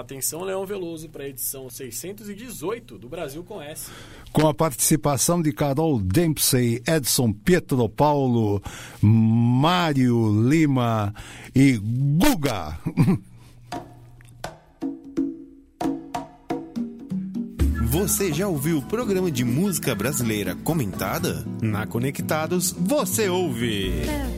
Atenção, Leão Veloso, para a edição 618 do Brasil com S. Com a participação de Carol Dempsey, Edson Pietro Paulo, Mário Lima e Guga. Você já ouviu o programa de música brasileira comentada? Na Conectados, você ouve. É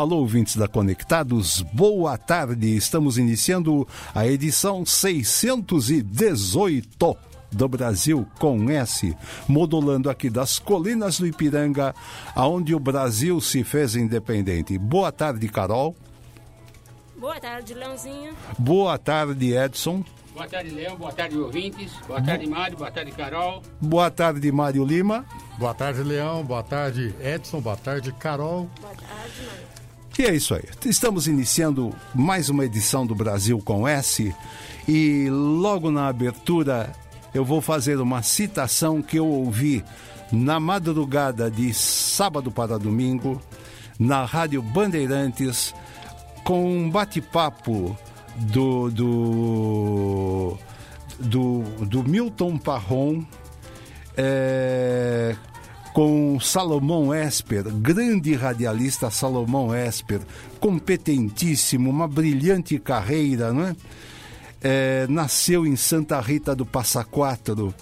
Alô, ouvintes da Conectados, boa tarde. Estamos iniciando a edição 618 do Brasil com S, modulando aqui das colinas do Ipiranga, aonde o Brasil se fez independente. Boa tarde, Carol. Boa tarde, Leãozinho. Boa tarde, Edson. Boa tarde, Leão. Boa tarde, ouvintes. Boa tarde, Mário. Boa tarde, Carol. Boa tarde, Mário Lima. Boa tarde, Leão. Boa tarde, Edson. Boa tarde, Carol. Boa tarde, Mário. E é isso aí. Estamos iniciando mais uma edição do Brasil com S e logo na abertura eu vou fazer uma citação que eu ouvi na madrugada de sábado para domingo na Rádio Bandeirantes com um bate-papo do, do, do, do Milton Parron é, com Salomão Esper, grande radialista Salomão Esper, competentíssimo, uma brilhante carreira, não é? É, nasceu em Santa Rita do Passa Quatro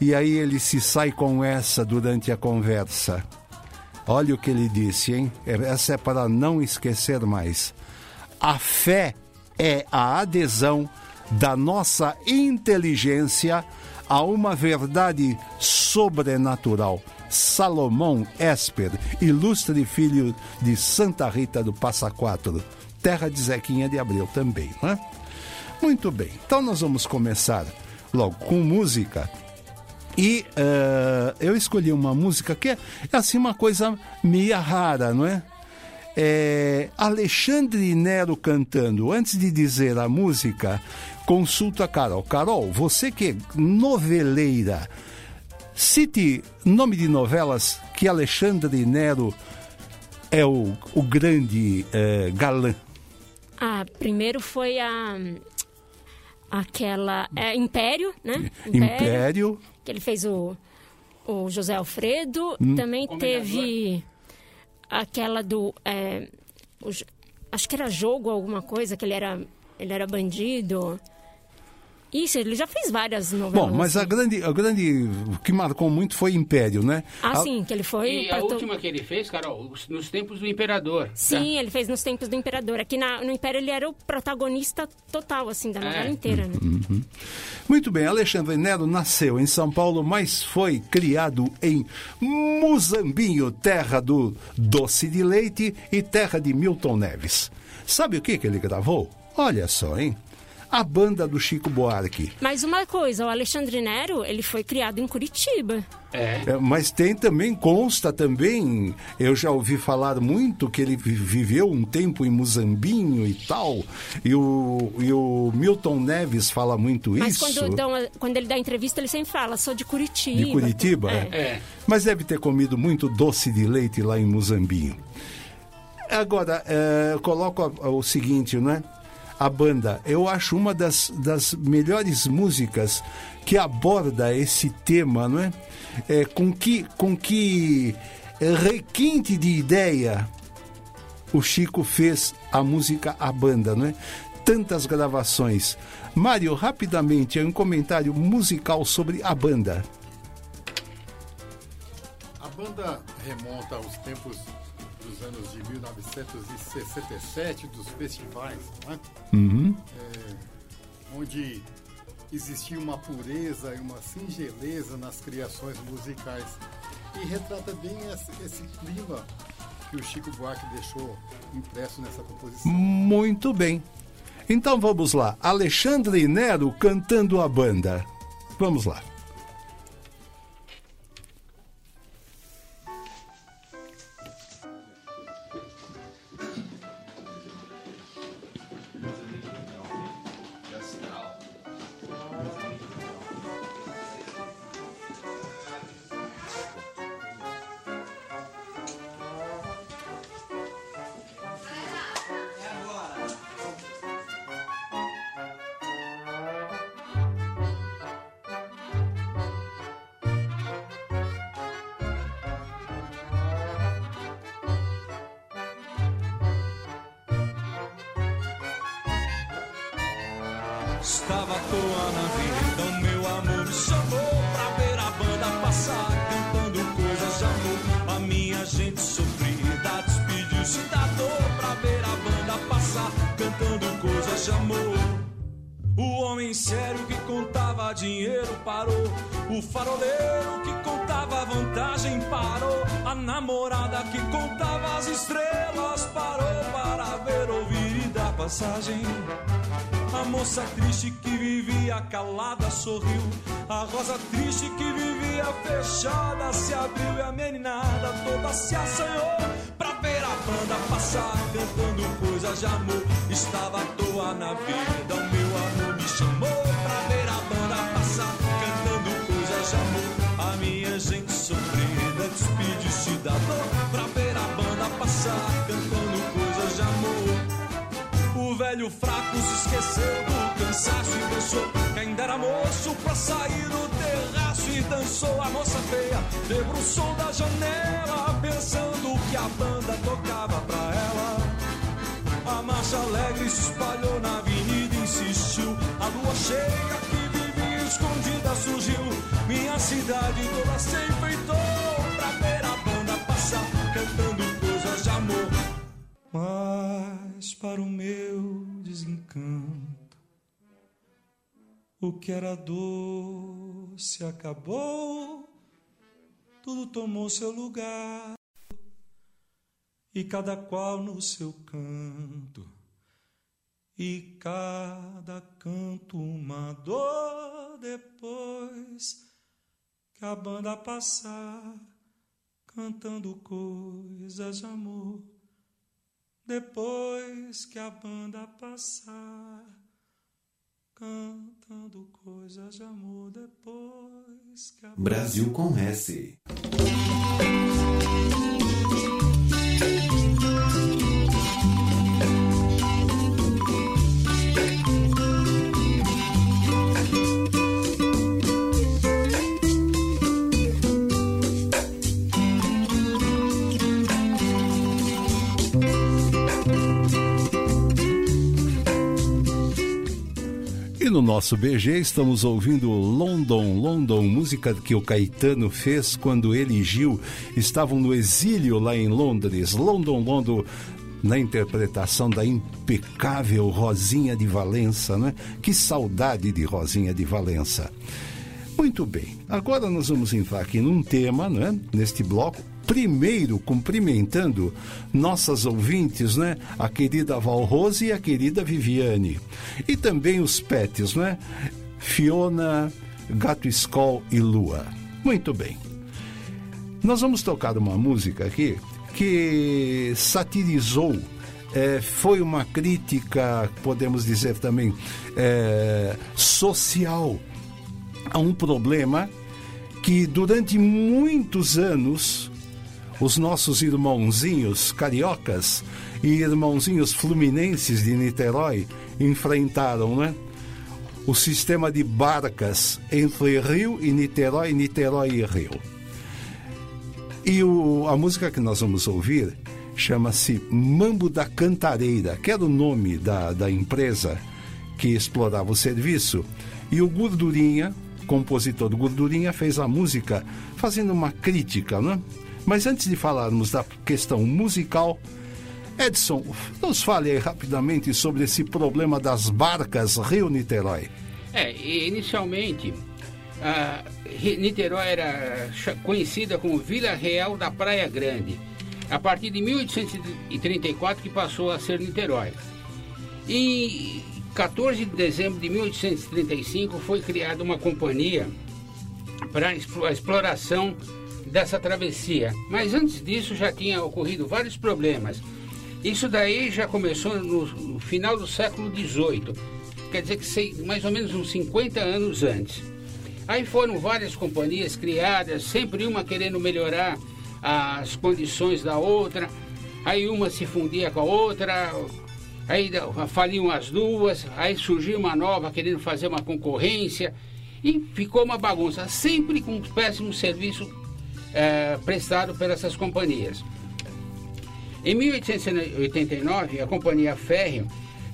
e aí ele se sai com essa durante a conversa. Olha o que ele disse, hein? Essa é para não esquecer mais. A fé é a adesão da nossa inteligência a uma verdade sobrenatural. Salomão Esper, ilustre filho de Santa Rita do Passa Quatro, terra de Zequinha de Abreu também, não é? Muito bem, então nós vamos começar logo com música. E uh, eu escolhi uma música que é, é assim uma coisa meia rara, não é? é? Alexandre Nero cantando. Antes de dizer a música, consulta a Carol. Carol, você que é noveleira, cite nome de novelas que Alexandre Nero é o, o grande uh, galã. Ah, primeiro foi a aquela é, Império, né? Império. Que ele fez o, o José Alfredo. Hum. Também teve aquela do é, o, acho que era jogo alguma coisa que ele era ele era bandido. Isso, ele já fez várias novelas. Bom, mas a assim. grande, a grande. O que marcou muito foi Império, né? Ah, A- sim, que ele foi. E a to- última que ele fez, Carol, os- nos tempos do Imperador. Sim, ele fez nos tempos do Imperador. Aqui na- no Império ele era o protagonista total, assim, da novela É. inteira, né? Muito bem, Alexandre Nero nasceu em São Paulo, mas foi criado em Muzambinho, terra do doce de leite e terra de Milton Neves. Sabe o que, que ele gravou? Olha só, hein? A banda do Chico Buarque. Mas uma coisa, o Alexandre Nero, ele foi criado em Curitiba. É. É, mas tem também, consta também, eu já ouvi falar muito que ele vi- viveu um tempo em Muzambinho e tal, e o, e o Milton Neves fala muito Mas isso. quando, dão a- quando ele dá entrevista, ele sempre fala, sou de Curitiba. De Curitiba? É. É. Mas deve ter comido muito doce de leite lá em Muzambinho. Agora, é, coloco o seguinte, né? A banda, eu acho uma das, das melhores músicas que aborda esse tema, não é? É, com que, com que requinte de ideia, o Chico fez a música A Banda, não é? Tantas gravações. Mário, rapidamente, um comentário musical sobre a banda. A banda remonta aos tempos dos anos de 1967, dos festivais, não é? É, onde existia uma pureza e uma singeleza nas criações musicais. E retrata bem esse, esse clima que o Chico Buarque deixou impresso nessa composição. Muito bem. Então vamos lá. Alexandre Nero cantando a banda. Vamos lá. Passagem. A moça triste que vivia calada sorriu. A rosa triste que vivia fechada se abriu. E a meninada toda se assanhou pra ver a banda passar. Cantando coisas de amor. Estava à toa na vida. Velho fraco se esqueceu do cansaço e pensou que ainda era moço pra sair do terraço e dançou a moça feia, debruçou da janela, pensando que a banda tocava pra ela. A marcha alegre se espalhou na avenida e insistiu. A lua cheia que vivia escondida surgiu. Minha cidade toda se enfeitou pra ver a banda passar, cantando coisas de amor. Mas para o meu desencanto, o que era doce acabou, tudo tomou seu lugar, e cada qual no seu canto, e cada canto uma dor depois que a banda passar, cantando coisas de amor depois que a banda passar, cantando coisas de amor, depois que a Brasil com S. E no nosso BG estamos ouvindo London, London, música que o Caetano fez quando ele e Gil estavam no exílio lá em Londres. London, London, na interpretação da impecável Rosinha de Valença, né? Que saudade de Rosinha de Valença. Muito bem, agora nós vamos entrar aqui num tema, né? Neste bloco. Primeiro, cumprimentando nossas ouvintes, né? A querida Valrose e a querida Viviane. E também os pets, né? Fiona, Gato Skol e Lua. Muito bem. Nós vamos tocar uma música aqui que satirizou, é, foi uma crítica, podemos dizer também, é, social a um problema que durante muitos anos os nossos irmãozinhos cariocas e irmãozinhos fluminenses de Niterói enfrentaram, né? O sistema de barcas entre Rio e Niterói, Niterói e Rio. E o- a música que nós vamos ouvir chama-se Mambo da Cantareira, que era o nome da, da empresa que explorava o serviço. E o Gordurinha, compositor Gordurinha, fez a música fazendo uma crítica, né? Mas antes de falarmos da questão musical, Edson, nos fale aí rapidamente sobre esse problema das barcas Rio-Niterói. É, inicialmente, Niterói era conhecida como Vila Real da Praia Grande. A partir de 1834 que passou a ser Niterói. Em 14 de dezembro de 1835 foi criada uma companhia para a exploração dessa travessia. Mas antes disso já tinha ocorrido vários problemas. Isso daí já começou no, final do século XVIII, quer dizer que mais ou menos uns 50 anos antes. Aí foram várias companhias criadas, sempre uma querendo melhorar as condições da outra, aí uma se fundia com a outra, aí faliam as duas, aí surgiu uma nova querendo fazer uma concorrência e ficou uma bagunça, sempre com um péssimo serviço eh, prestado por essas companhias. Em 1889, a Companhia Férrea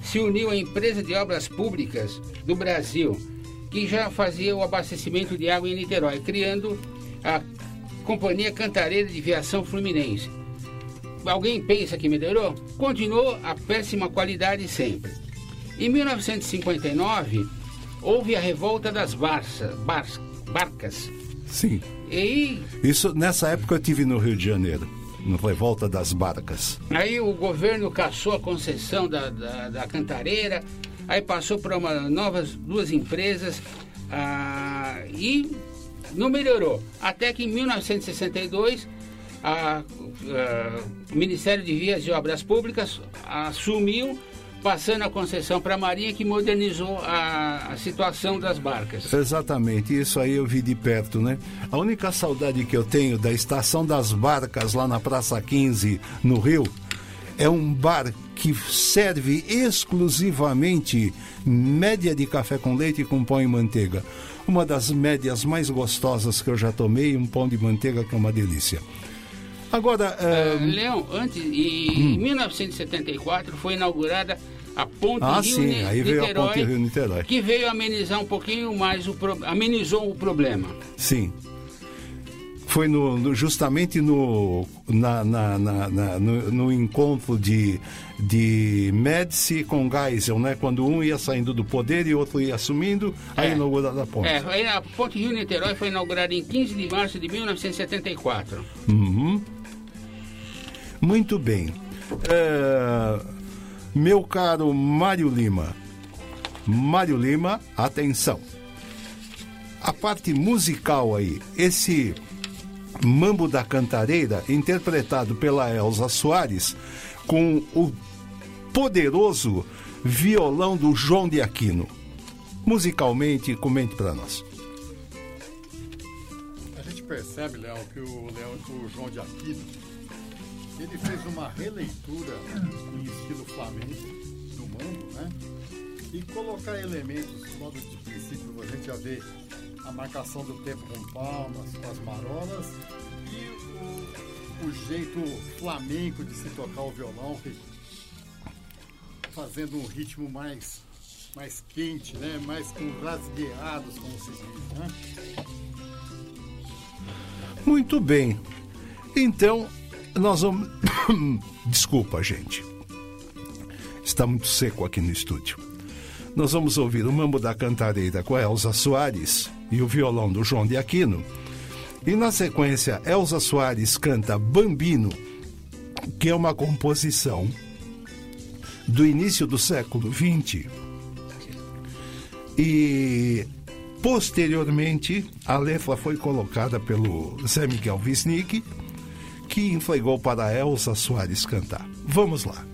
se uniu à Empresa de Obras Públicas do Brasil, que já fazia o abastecimento de água em Niterói, criando a Companhia Cantareira de Viação Fluminense. Alguém pensa que melhorou? Continuou a péssima qualidade sempre. Em 1959, houve a revolta das barça, bar- barcas. Sim. E Isso, nessa época eu tive no Rio de Janeiro, no Revolta das Barcas. Aí o governo cassou a concessão da, da, da cantareira, aí passou para uma novas duas empresas ah, e não melhorou. Até que em 1962 a- a- o Ministério de Vias e Obras Públicas assumiu, passando a concessão para a Marinha, que modernizou a, a situação das barcas. Exatamente, isso aí eu vi de perto, né? A única saudade que eu tenho da Estação das Barcas lá na Praça 15, no Rio, é um bar que serve exclusivamente média de café com leite com pão e manteiga. Uma das médias mais gostosas que eu já tomei, um pão de manteiga que é uma delícia. Agora, Ah, eh, Leão, antes, em 1974 foi inaugurada a Ponte Ah, Rio sim, aí veio a Ponte Rio Niterói. que veio amenizar um pouquinho mais o pro- amenizou o problema. Sim. Foi no, no- justamente no, na, na- na- na- no, no encontro de, de Médici com Geisel, né? Quando um ia saindo do poder e outro ia assumindo, aí É. inaugurada a ponte. É, a Ponte Rio Niterói foi inaugurada em 15 de março de 1974. Uhum. Muito bem. É, meu caro Mário Lima. Mário Lima, atenção. A parte musical aí, esse Mambo da Cantareira, interpretado pela Elza Soares, com o poderoso violão do João de Aquino. Musicalmente, comente para nós. A gente percebe, Léo, que o, o João de Aquino, ele fez uma releitura em estilo flamenco do mambo, né? E colocar elementos, modo de princípio, a gente já vê a marcação do tempo com palmas, com as marolas e o, o jeito flamenco de se tocar o violão, fazendo um ritmo mais, mais quente, né? Mais com rasgueados, como se diz, né? Muito bem. Então, nós vamos. Desculpa, gente. Está muito seco aqui no estúdio. Nós vamos ouvir o Mambo da Cantareira com a Elza Soares e o violão do João de Aquino. E na sequência, Elza Soares canta Bambino, que é uma composição do início do século XX. E posteriormente a letra foi colocada pelo Zé Miguel Wisnik, que entregou para Elza Soares cantar. Vamos lá.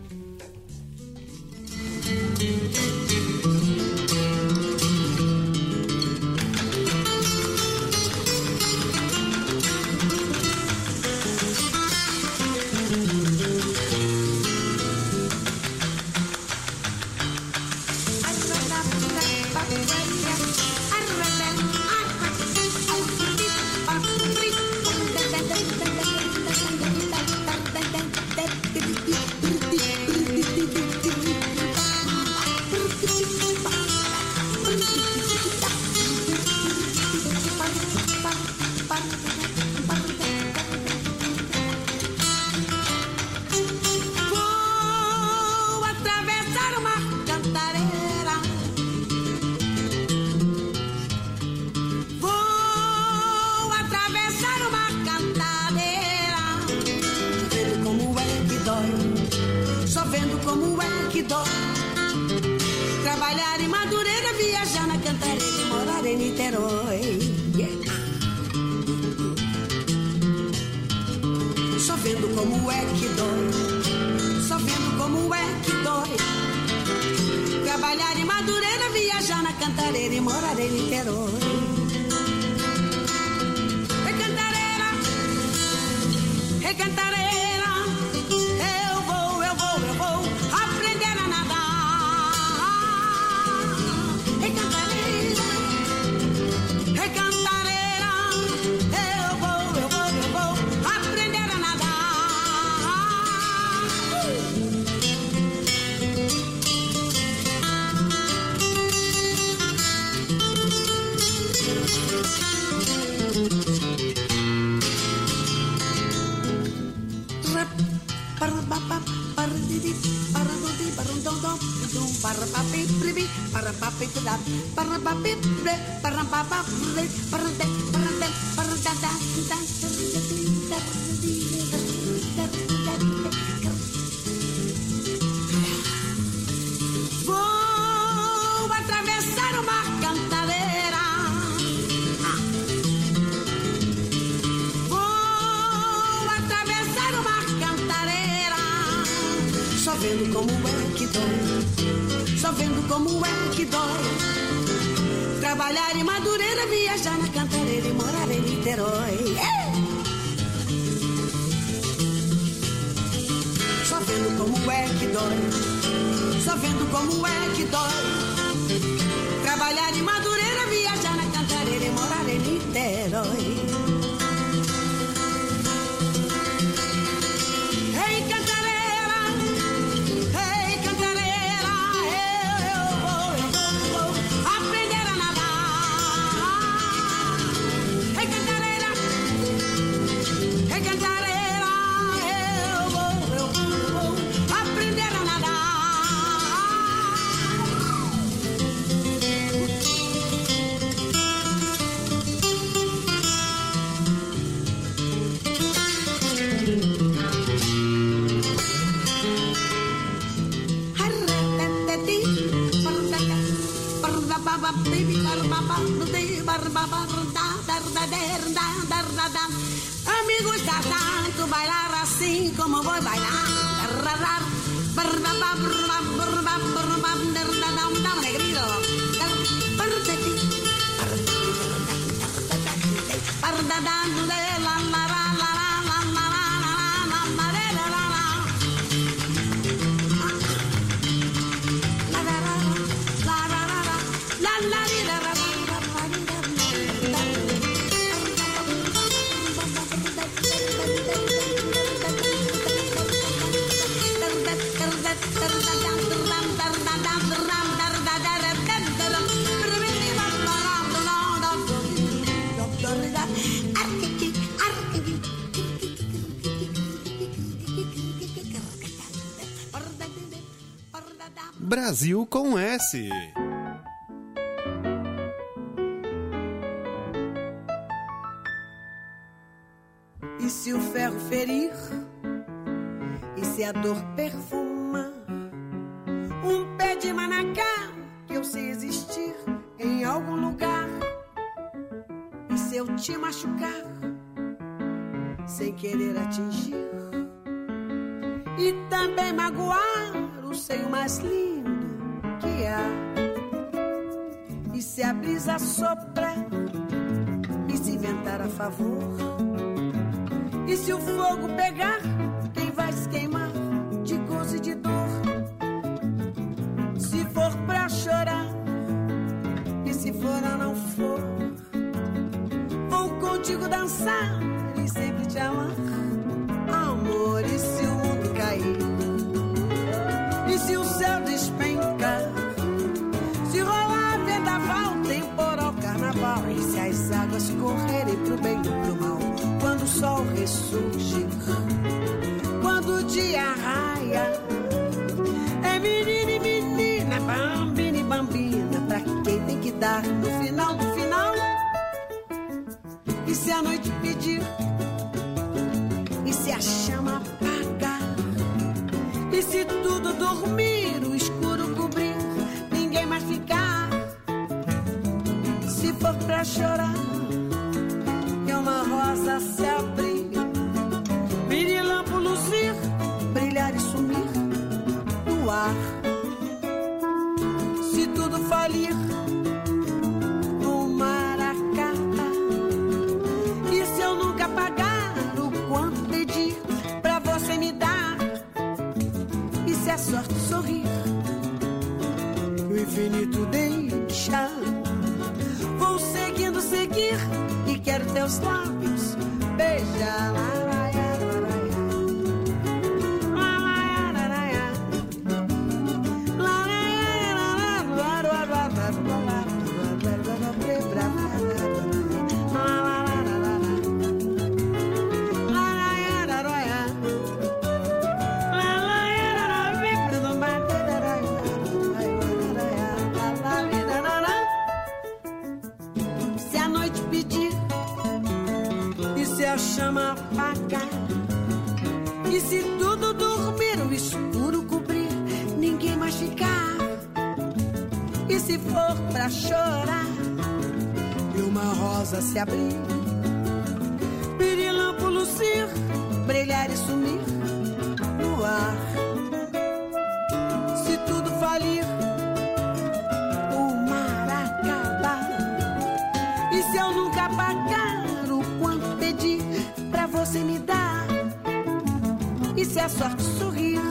Brasil com S. soprar e se inventar a favor. E se o fogo pegar No final do final. E se a noite pedir? E se a chama apagar? E se tudo dormir, o escuro cobrir, ninguém mais ficar? Se for pra chorar, e uma rosa se abrir. Infinito deixa? Vou seguindo, seguir e quero teus lábios beijar. Pra chorar, e uma rosa se abrir, pirilampo lucir, brilhar e sumir no ar. Se tudo falir, o mar acabar. E se eu nunca pagar o quanto pedi pra você me dar? E se a sorte sorrir,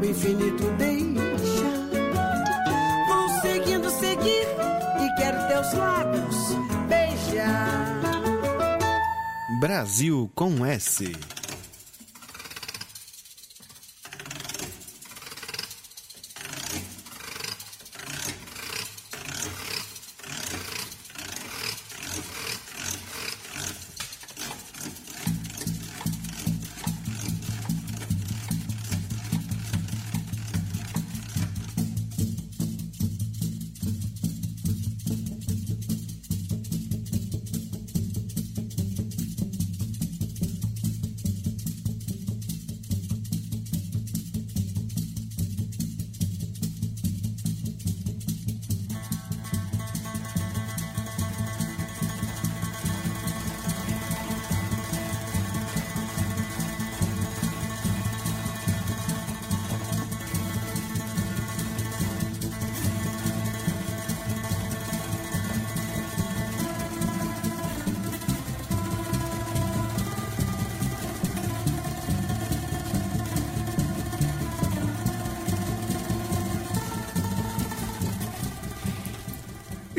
o infinito deixa. Teus lábios beijar. Brasil com S.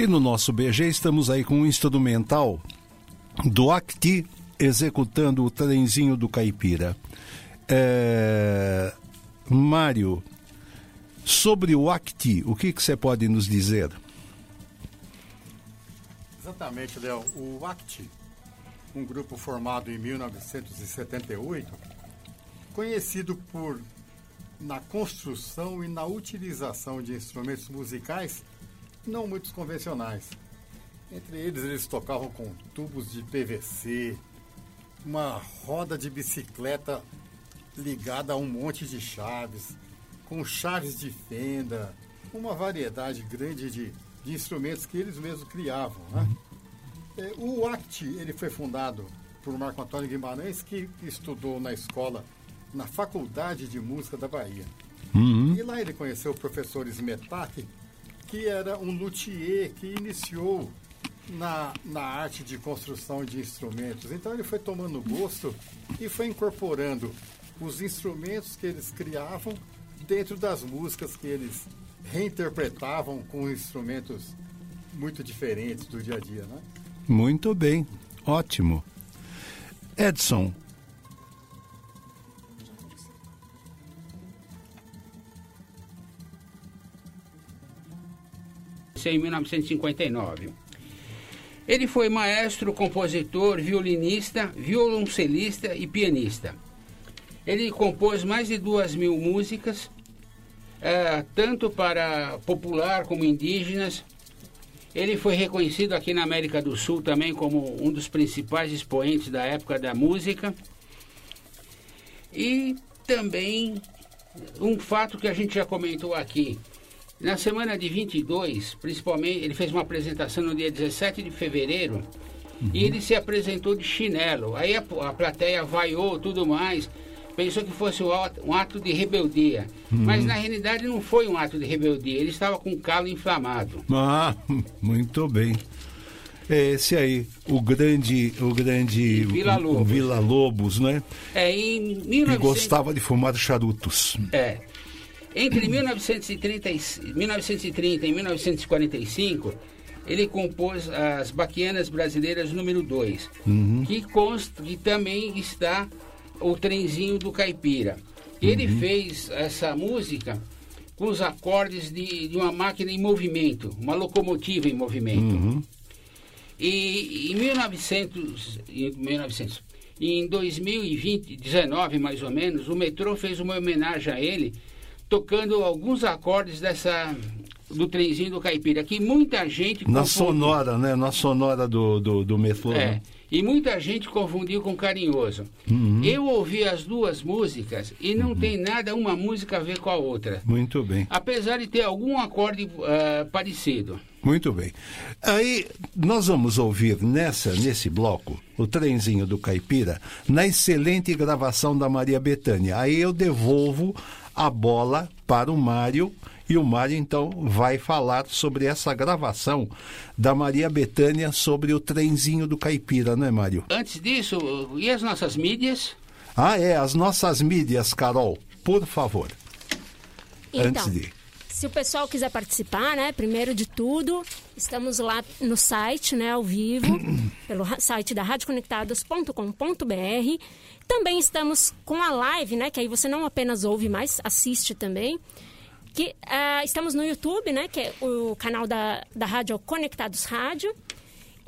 E no nosso BG estamos aí com um instrumental do Acti executando o trenzinho do Caipira. É... Mário, sobre o Acti, o que, você pode nos dizer? Exatamente, Léo. O ACT, um grupo formado em 1978, conhecido por na construção e na utilização de instrumentos musicais não muito convencionais. Entre eles, eles tocavam com tubos de PVC, uma roda de bicicleta ligada a um monte de chaves, com chaves de fenda, uma variedade grande de, de instrumentos que eles mesmos criavam. Né? É, o ACT ele foi fundado por Marco Antônio Guimarães, que estudou na escola, na Faculdade de Música da Bahia. E lá ele conheceu o professor Smetak, que era um luthier que iniciou na, na arte de construção de instrumentos. Então ele foi tomando gosto e foi incorporando os instrumentos que eles criavam dentro das músicas que eles reinterpretavam com instrumentos muito diferentes do dia a dia, né? Muito bem, ótimo. Edson, em 1959. Ele foi maestro, compositor, violinista, violoncelista e pianista. Ele compôs mais de duas mil músicas, eh, tanto para popular como indígenas. Ele foi reconhecido aqui na América do Sul também como um dos principais expoentes da época da música. E também um fato que a gente já comentou aqui. Na semana de 22, principalmente, ele fez uma apresentação no dia 17 de fevereiro e ele se apresentou de chinelo. Aí a, a plateia vaiou tudo mais, pensou que fosse um ato, de rebeldia. Mas na realidade não foi um ato de rebeldia, ele estava com o calo inflamado. Ah, muito bem. É Esse aí, o grande, o grande Vila Lobos. Vila Lobos, né? É, em Que 1900 gostava de fumar charutos. É. Entre 1930, e- 1930 e 1945, ele compôs as Baquianas Brasileiras número 2, que consta que também está o trenzinho do Caipira. Ele fez essa música com os acordes de, de uma máquina em movimento, uma locomotiva em movimento. E em 1900, em 1900, em 2020, 19 mais ou menos, o metrô fez uma homenagem a ele, tocando alguns acordes dessa do trenzinho do caipira, que muita gente Na confundiu- sonora, né? Na sonora do, do, do metrô. é, né? e muita gente confundiu com carinhoso. Uhum. Eu ouvi as duas músicas e não tem nada uma música a ver com a outra. Muito bem. Apesar de ter algum acorde ah, parecido. Muito bem. Aí nós vamos ouvir nessa nesse bloco o trenzinho do Caipira na excelente gravação da Maria Bethânia. Aí eu devolvo a bola para o Mário e o Mário então vai falar sobre essa gravação da Maria Bethânia sobre o trenzinho do Caipira, não é, Mário? Antes disso, e as nossas mídias? Ah, é, as nossas mídias, Carol, por favor. Então, Antes de. Se o pessoal quiser participar, né, primeiro de tudo, estamos lá no site, né, ao vivo, pelo site da radioconectados.com.br. Também estamos com a live, né, que aí você não apenas ouve, mas assiste também. Que, ah, estamos no YouTube, né, que é o canal da, da Rádio Conectados Rádio.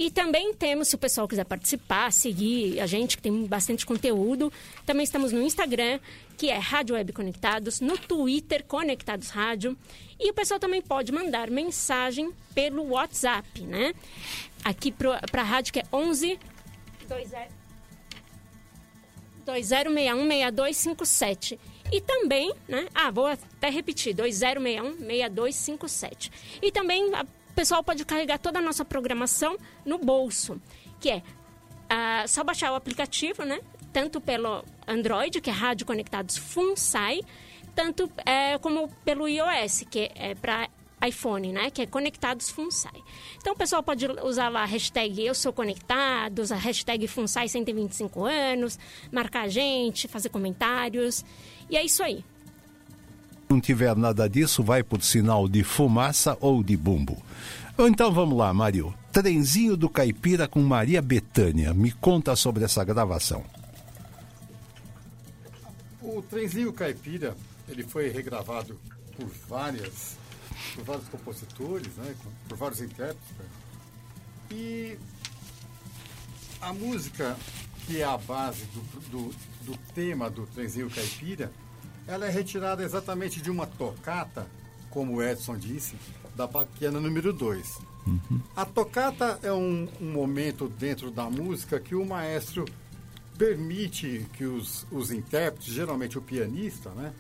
E também temos, se o pessoal quiser participar, seguir a gente, que tem bastante conteúdo. Também estamos no Instagram, que é Rádio Web Conectados, no Twitter, Conectados Rádio. E o pessoal também pode mandar mensagem pelo WhatsApp, né? Aqui para a rádio, que é 11 20 2061-6257. E também, né? Ah, vou até repetir: 2061-6257. E também o pessoal pode carregar toda a nossa programação no bolso, que é ah, só baixar o aplicativo, né? Tanto pelo Android, que é Rádio Conectados FUNSAI, tanto é, como pelo iOS, que é para iPhone, né? Que é Conectados FUNSAI. Então o pessoal pode usar lá a hashtag Eu Sou Conectados, a hashtag FUNSAI 125 anos, marcar a gente, fazer comentários. E é isso aí. Não tiver nada disso, vai por sinal de fumaça ou de bumbo. Então vamos lá, Mário. Trenzinho do Caipira com Maria Bethânia. Me conta sobre essa gravação. O trenzinho caipira, ele foi regravado por várias, por vários compositores, né, por vários intérpretes. né. E a música que é a base do, do, do tema do trenzinho caipira, ela é retirada exatamente de uma tocata, como o Edson disse, da Baquiana número 2. A tocata é um, um momento dentro da música que o maestro permite que os, os intérpretes, geralmente o pianista, né,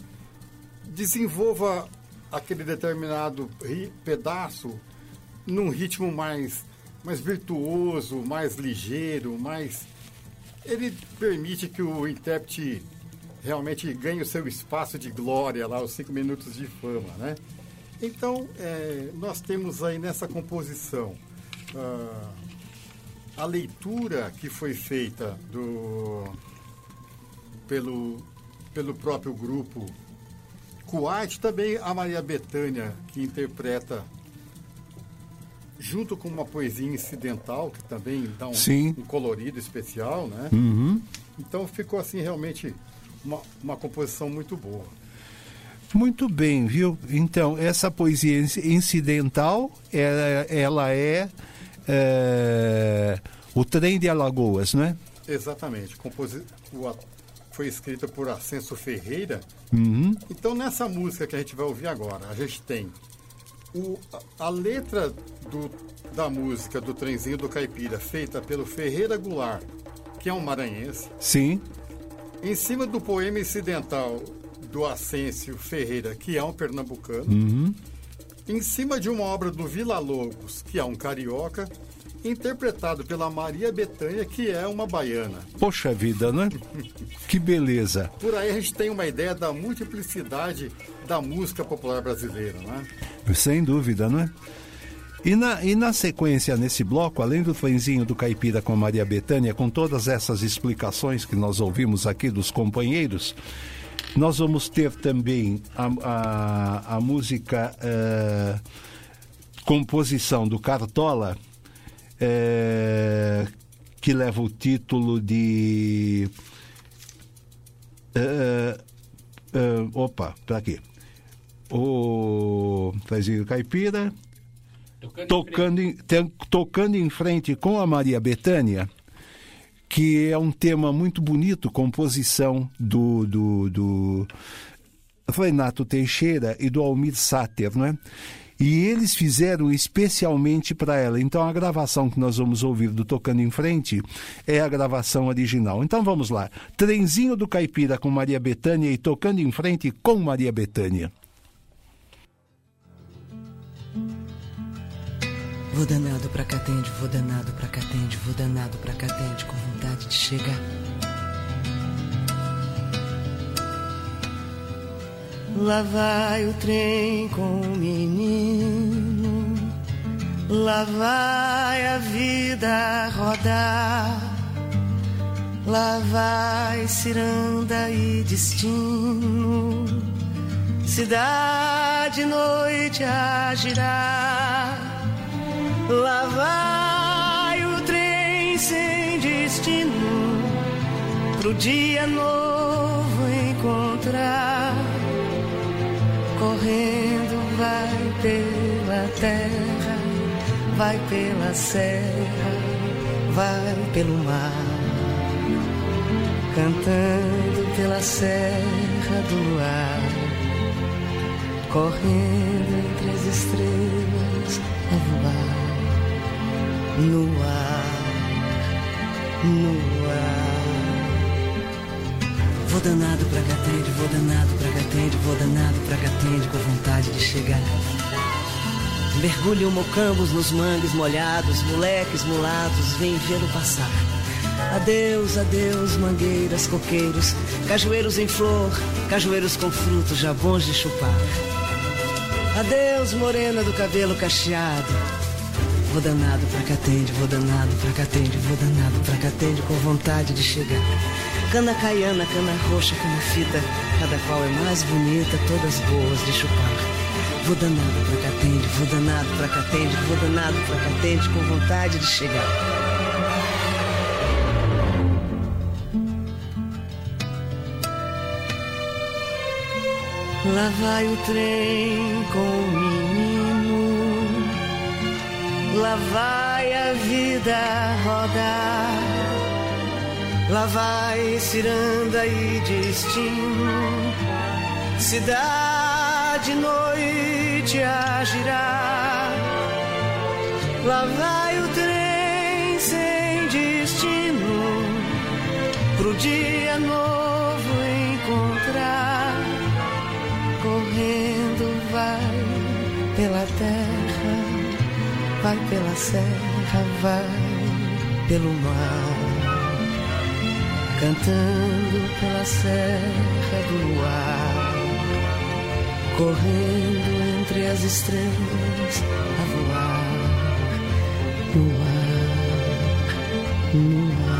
desenvolva aquele determinado pedaço num ritmo mais, mais virtuoso, mais ligeiro, mais. Ele permite que o intérprete realmente ganhe o seu espaço de glória lá, os cinco minutos de fama, né? Então, é, nós temos aí nessa composição ah, a leitura que foi feita do, pelo, pelo próprio grupo Kuwait, também a Maria Bethânia, que interpreta junto com uma poesia incidental, que também dá um, Sim. um colorido especial, né? Então ficou assim realmente uma, uma composição muito boa. Muito bem, viu? Então, essa poesia inci- incidental, ela, ela é, é, o trem de Alagoas, não é? Exatamente. Composi o foi escrita por Ascenso Ferreira. Uhum. Então, nessa música que a gente vai ouvir agora, a gente tem o, a, a letra do, da música do Trenzinho do Caipira, feita pelo Ferreira Goulart, que é um maranhense. Sim. Em cima do poema incidental do Ascencio Ferreira, que é um pernambucano, Uhum. em cima de uma obra do Vila Lobos, que é um carioca, interpretado pela Maria Bethânia, que é uma baiana. Poxa vida, né? Que beleza. Por aí a gente tem uma ideia da multiplicidade da música popular brasileira, né? Sem dúvida, não é? E na, e na sequência, nesse bloco, além do trenzinho do Caipira com Maria Bethânia, com todas essas explicações que nós ouvimos aqui dos companheiros, nós vamos ter também a, a, a música eh, composição do Cartola, eh, que leva o título de. eh, opa, tá aqui. O Trezinho Caipira Tocando, tocando em, tocando em frente com a Maria Bethânia, que é um tema muito bonito, composição do, do, do Renato Teixeira e do Almir Sater, não é? E eles fizeram especialmente para ela. Então a gravação que nós vamos ouvir do Tocando em Frente é a gravação original. Então vamos lá. Trenzinho do Caipira com Maria Bethânia e Tocando em Frente com Maria Bethânia. Vou danado pra Catende, vou danado pra Catende, vou danado pra Catende, com vontade de chegar. Lá vai o trem com o menino, lá vai a vida rodar, lá vai ciranda e destino, cidade noite a girar. Lá vai o trem sem destino pro dia novo encontrar. Correndo vai pela terra, vai pela serra, vai pelo mar. Cantando pela serra do luar, correndo entre as estrelas a voar no ar, no ar. Vou danado pra Catende, vou danado pra Catende, vou danado pra Catende com vontade de chegar. Mergulho mocambos nos mangues molhados, moleques mulatos, vem vê-lo passar. Adeus, adeus, mangueiras, coqueiros, cajueiros em flor, cajueiros com frutos já bons de chupar. Adeus, morena do cabelo cacheado, Vou danado pra Catende, vou danado pra Catende, vou danado pra Catende com vontade de chegar. Cana caiana, cana roxa, cana fita, cada qual é mais bonita, todas boas de chupar. Vou danado pra Catende, vou danado pra Catende, vou danado pra Catende com vontade de chegar. Lá vai o trem com Lá vai a vida rodar, lá vai ciranda e destino, cidade noite a girar. Lá vai o trem sem destino, pro dia novo encontrar. Correndo vai pela terra vai pela serra, vai pelo mar, cantando pela serra do luar, correndo entre as estrelas a voar, no ar, no ar.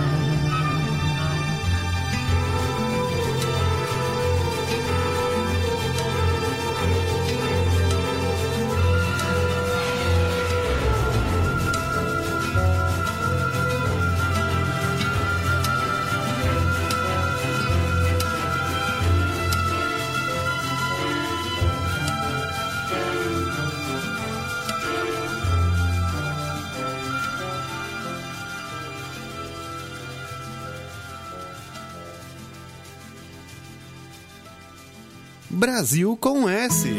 Brasil com S.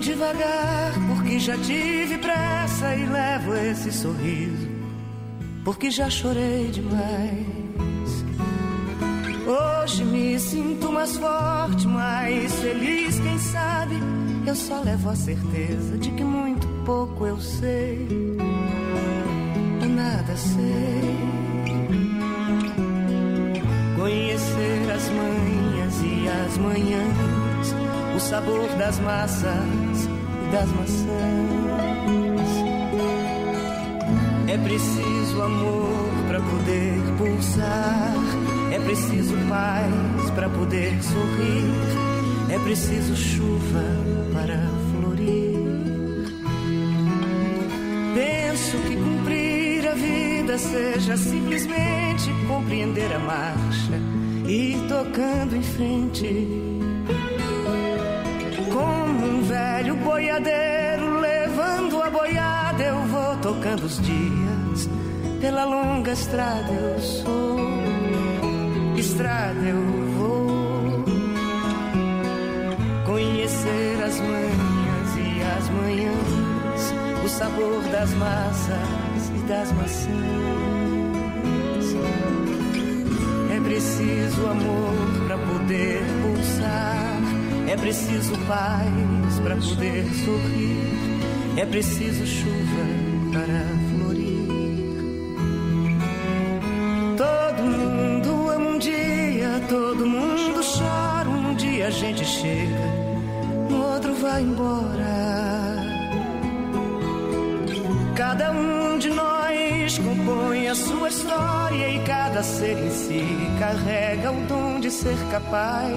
devagar, porque já tive pressa e levo esse sorriso, porque já chorei demais. Hoje me sinto mais forte, mais feliz, quem sabe? Eu só levo a certeza de que muito pouco eu sei, eu nada sei. Conhecer as manhas e as manhãs, o sabor das massas e das maçãs. É preciso amor para poder pulsar, é preciso paz para poder sorrir, é preciso chuva para florir. Penso que cumprir a vida seja simplesmente compreender a marcha e ir tocando em frente. Como um velho boiadeiro tocando os dias. Pela longa estrada eu sou, estrada eu vou. Conhecer as manhãs e as manhãs, o sabor das massas e das maçãs. É preciso amor para poder pulsar. É preciso paz para poder sorrir. É preciso chuva para florir. Todo mundo ama um dia, todo mundo chora. Um dia a gente chega, no outro vai embora. Cada um de nós compõe a sua história e cada ser em si carrega o dom de ser capaz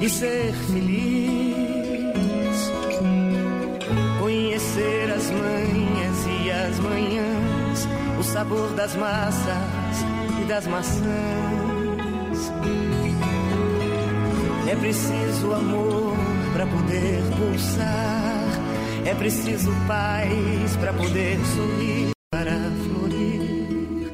e ser feliz. Sabor das massas e das maçãs. É preciso amor para poder pulsar, é preciso paz para poder sorrir, para florir.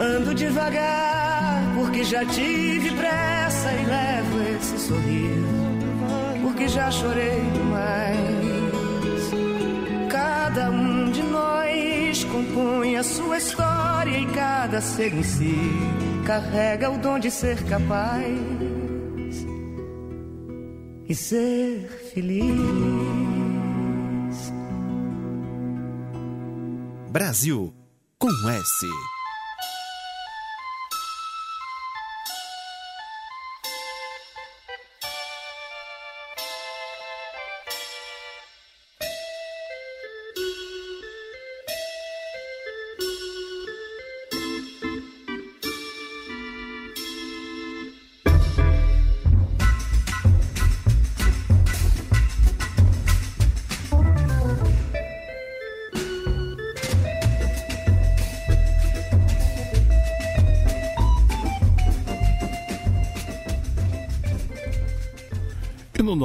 Ando devagar porque já tive pressa e levo esse sorriso, porque já chorei demais. Cada um de nós compõe a sua história e cada ser em si carrega o dom de ser capaz e ser feliz. Brasil com S.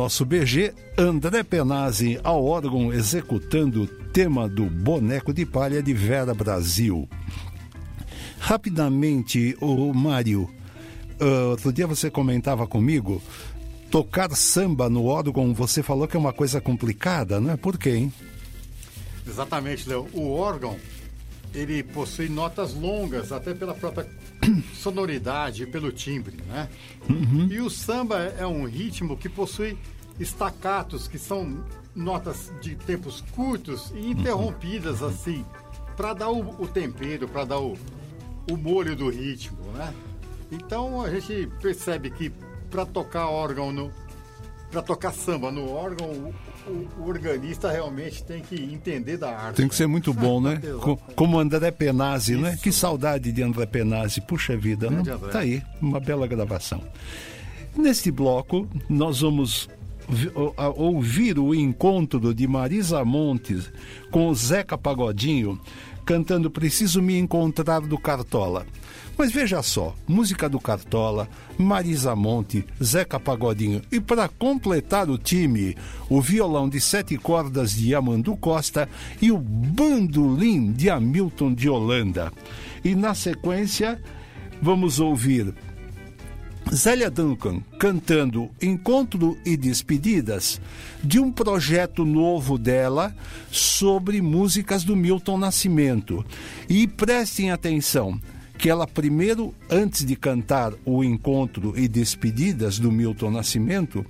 nosso BG, André Penazzi ao órgão executando o tema do Boneco de Palha de Vera Brasil. Rapidamente, o Mário, ah, outro dia você comentava comigo, tocar samba no órgão, você falou que é uma coisa complicada, não é? Por quê, hein? Exatamente, Léo. O órgão, ele possui notas longas, até pela própria sonoridade pelo timbre, né? E o samba é um ritmo que possui estacatos, que são notas de tempos curtos e interrompidas, assim, para dar o, o tempero, para dar o, o molho do ritmo, né? Então a gente percebe que para tocar órgão no para tocar samba no órgão, o, organista realmente tem que entender da arte. Tem que ser muito bom, né? Co- Como André Penazzi, né? Que saudade de André Penazzi. Puxa vida, André. Tá aí, uma bela gravação. Neste bloco, nós vamos ouvir o encontro de Marisa Montes com o Zeca Pagodinho cantando Preciso Me Encontrar do Cartola. Mas veja só, música do Cartola, Marisa Monte, Zeca Pagodinho e para completar o time, o violão de sete cordas de Amandu Costa e o bandolim de Hamilton de Holanda. E na sequência, vamos ouvir Zélia Duncan cantando Encontro e Despedidas de um projeto novo dela sobre músicas do Milton Nascimento. E prestem atenção, que ela primeiro, antes de cantar o encontro e despedidas do Milton Nascimento,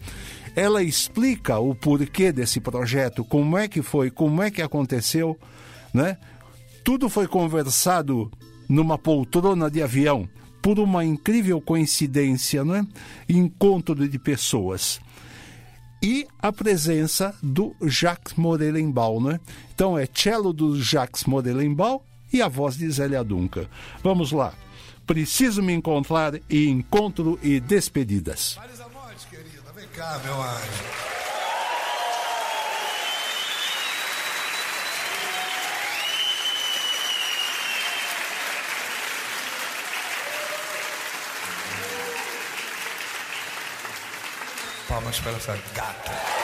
ela explica o porquê desse projeto, como é que foi, como é que aconteceu, né? Tudo foi conversado numa poltrona de avião, por uma incrível coincidência, né? Encontro de pessoas e a presença do Jacques Morelenbaum, né? Então é cello do Jacques Morelenbaum e a voz de Zélia Dunca. Vamos lá. Preciso me encontrar e encontro e despedidas. Marisa Monte, querida, vem cá, meu anjo. palmas para essa gata.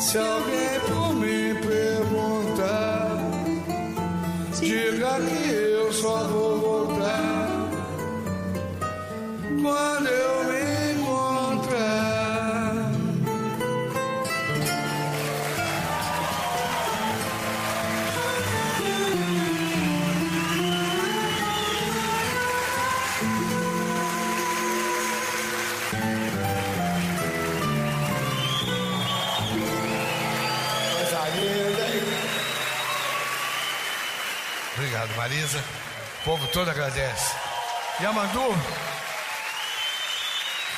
Se alguém por mim perguntar, diga que eu só vou povo todo agradece. Yamandu,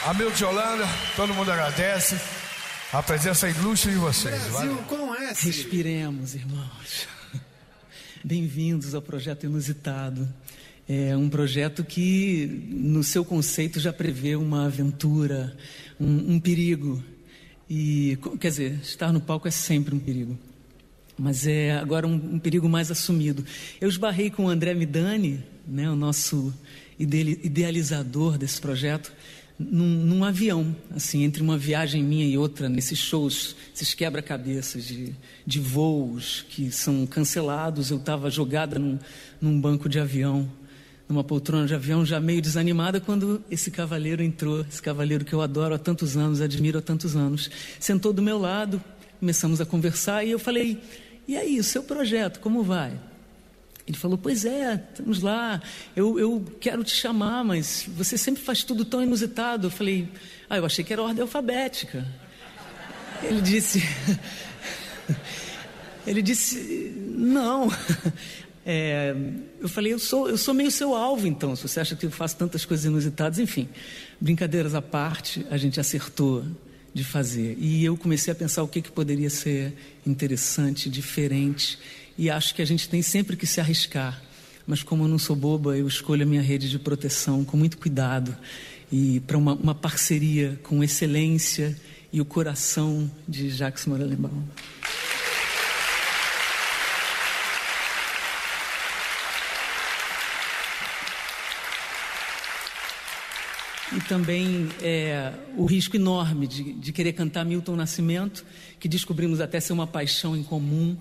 Hamilton Holanda, todo mundo agradece a presença ilustre de vocês. Valeu. com S. Respiremos, irmãos. Bem-vindos ao projeto Inusitado. É um projeto que, no seu conceito, já prevê uma aventura, um, um perigo. E, quer dizer, estar no palco é sempre um perigo. Mas é agora um, um perigo mais assumido. Eu esbarrei com o André Midani, né, o nosso ide- idealizador desse projeto, num, num avião, assim, entre uma viagem minha e outra, nesses shows, esses quebra-cabeças de, de voos que são cancelados. Eu estava jogada num, num banco de avião, numa poltrona de avião, já meio desanimada, quando esse cavaleiro entrou, esse cavaleiro que eu adoro há tantos anos, admiro há tantos anos, sentou do meu lado, começamos a conversar e eu falei: E aí, o seu projeto, como vai? Ele falou: Pois é, estamos lá. Eu, eu quero te chamar, mas você sempre faz tudo tão inusitado. Eu falei: Ah, eu achei que era ordem alfabética. Ele disse: Ele disse: Não. É, eu falei: eu sou, eu sou meio seu alvo, então, se você acha que eu faço tantas coisas inusitadas. Enfim, brincadeiras à parte, a gente acertou de fazer. E eu comecei a pensar o que, que poderia ser interessante, diferente. E acho que a gente tem sempre que se arriscar. Mas como eu não sou boba, eu escolho a minha rede de proteção com muito cuidado e para uma, uma parceria com excelência e o coração de Jacques Morelembal. E também é, o risco enorme de, de querer cantar Milton Nascimento, que descobrimos até ser uma paixão em comum.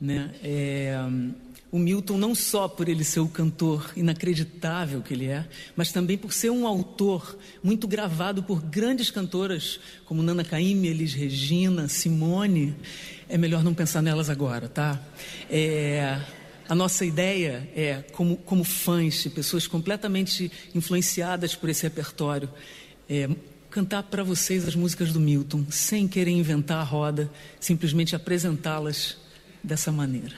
Né? É, o Milton, não só por ele ser o cantor inacreditável que ele é, mas também por ser um autor muito gravado por grandes cantoras como Nana Caymmi, Elis Regina, Simone. É melhor não pensar nelas agora, tá? É, a nossa ideia é, como, como fãs, pessoas completamente influenciadas por esse repertório, é, cantar para vocês as músicas do Milton, sem querer inventar a roda, simplesmente apresentá-las dessa maneira.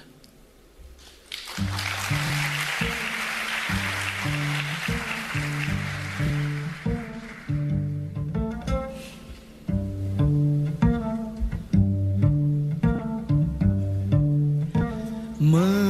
Mande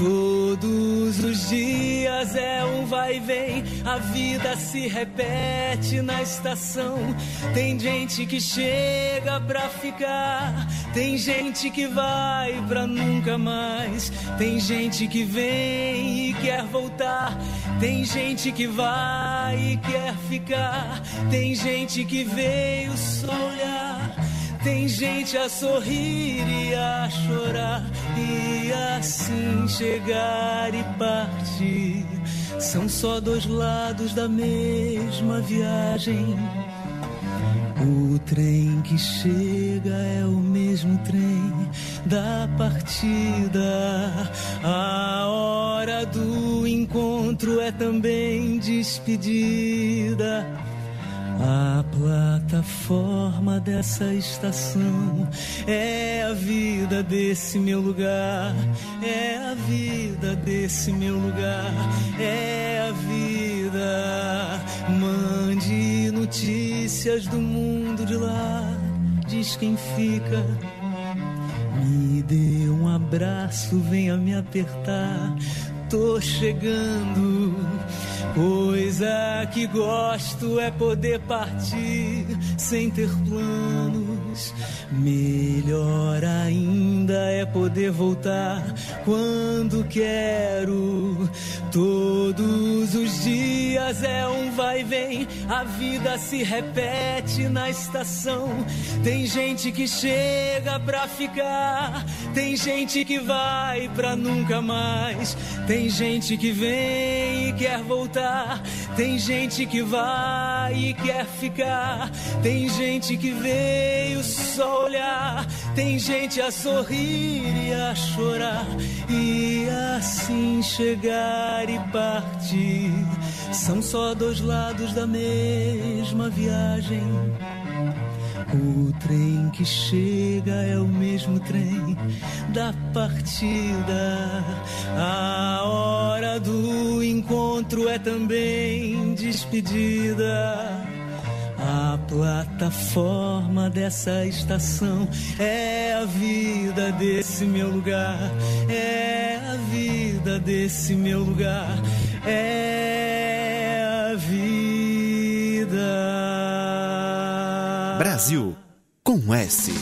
Todos os dias é um vai e vem, a vida se repete na estação. Tem gente que chega pra ficar, tem gente que vai pra nunca mais. Tem gente que vem e quer voltar, tem gente que vai e quer ficar. Tem gente que veio só olhar. Tem gente a sorrir e a chorar, e assim chegar e partir. São só dois lados da mesma viagem. O trem que chega é o mesmo trem da partida. A hora do encontro é também despedida. A plataforma dessa estação é a vida desse meu lugar, é a vida desse meu lugar, é a vida. Mande notícias do mundo de lá, diz quem fica. Me dê um abraço, venha me apertar. Tô chegando. Coisa que gosto é poder partir sem ter planos. Melhor ainda é poder voltar quando quero. Todos os dias é um vai e vem, a vida se repete na estação. Tem gente que chega pra ficar, tem gente que vai pra nunca mais. Tem gente que vem e quer voltar, tem gente que vai e quer ficar. Tem gente que veio só olhar, tem gente a sorrir e a chorar e assim chegar e partir. São só dois lados da mesma viagem. O trem que chega é o mesmo trem da partida. A hora do encontro é também despedida. A plataforma dessa estação é a vida desse meu lugar, é a vida desse meu lugar, é a vida. Brasil com S.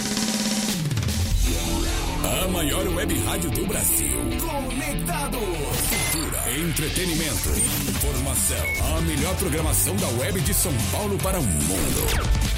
A maior web rádio do Brasil. Conectado. Entretenimento, informação. A melhor programação da web de São Paulo para o mundo.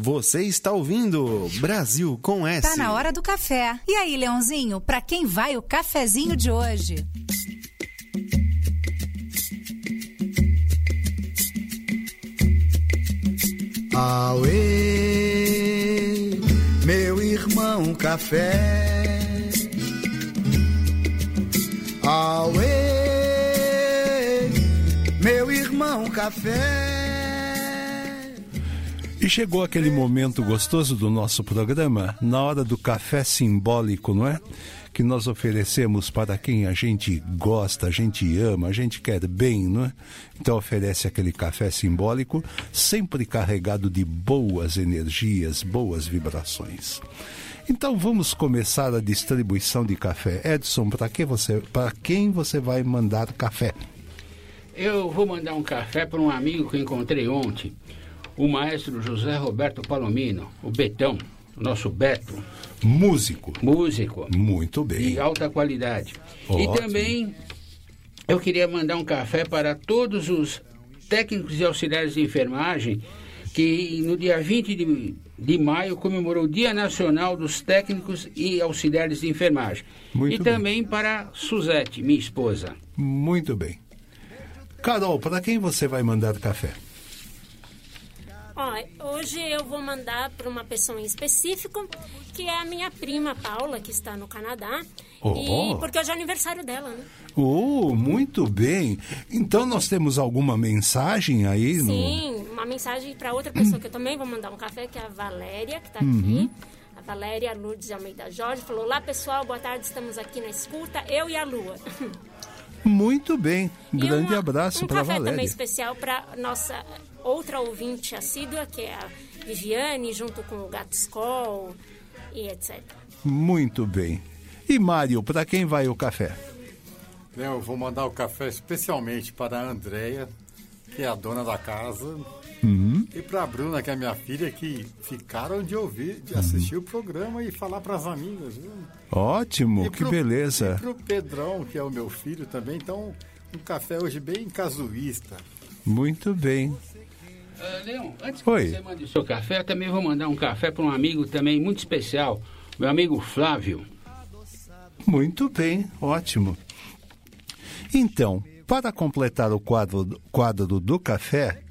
Você está ouvindo Brasil com S. Tá na hora do café. E aí, Leãozinho, pra quem vai o cafezinho de hoje? Auê, meu irmão café. Auê, meu irmão café. E chegou aquele momento gostoso do nosso programa, na hora do café simbólico, não é? Que nós oferecemos para quem a gente gosta, a gente ama, a gente quer bem, não é? Então oferece aquele café simbólico, sempre carregado de boas energias, boas vibrações. Então vamos começar a distribuição de café. Edson, para que você, para quem você vai mandar café? Eu vou mandar um café para um amigo que encontrei ontem, o maestro José Roberto Palomino, o Betão, o nosso Beto. Músico. Músico. Muito bem. De alta qualidade. Ótimo. E também eu queria mandar um café para todos os técnicos e auxiliares de enfermagem que no dia 20 de, de maio comemorou o Dia Nacional dos Técnicos e Auxiliares de Enfermagem. Muito e bem. também para Suzete, minha esposa. Muito bem. Carol, para quem você vai mandar café? Ó, hoje eu vou mandar para uma pessoa em específico, que é a minha prima Paula, que está no Canadá. Oh. E porque hoje é aniversário dela, né? Oh, muito bem. Então nós temos alguma mensagem aí no Sim, uma mensagem para outra pessoa que eu também vou mandar um café, que é a Valéria, que está Uhum. aqui. A Valéria Lourdes de Almeida Jorge falou: Olá pessoal, boa tarde, estamos aqui na escuta, eu e a Lua. Muito bem. Grande uma- abraço um para café também Valéria. especial para nossa outra ouvinte assídua, que é a Viviane, junto com o Gato e etc. Muito bem. E Mário, para quem vai o café? Eu vou mandar o café especialmente para a Andréia, que é a dona da casa, Uhum. e para a Bruna, que é minha filha, que ficaram de ouvir, de assistir o programa e falar para as amigas. Viu? Ótimo, E que pro- beleza. E para o Pedrão, que é o meu filho também. Então, um café hoje bem casuísta. Muito bem. Ah, Leão, antes que Oi. você mande o seu café, eu também vou mandar um café para um amigo também muito especial, meu amigo Flávio. Muito bem, ótimo. Então, para completar o quadro, quadro do café,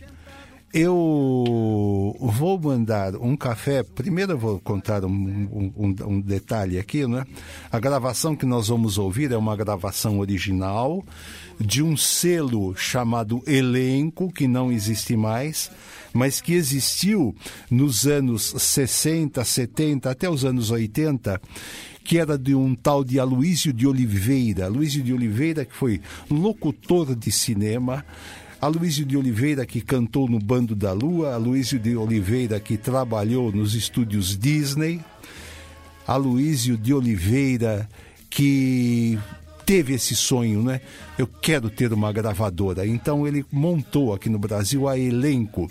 eu vou mandar um café. Primeiro eu vou contar um, um- um- detalhe aqui, né? A gravação que nós vamos ouvir é uma gravação original de um selo chamado Elenco, que não existe mais, mas que existiu nos anos 60, 70, até os anos 80, que era de um tal de Aloísio de Oliveira. Aloísio de Oliveira, que foi locutor de cinema. Aloísio de Oliveira, que cantou no Bando da Lua. Aloísio de Oliveira, que trabalhou nos estúdios Disney. Aloísio de Oliveira, que teve esse sonho, né? Eu quero ter uma gravadora. Então ele montou aqui no Brasil a Elenco,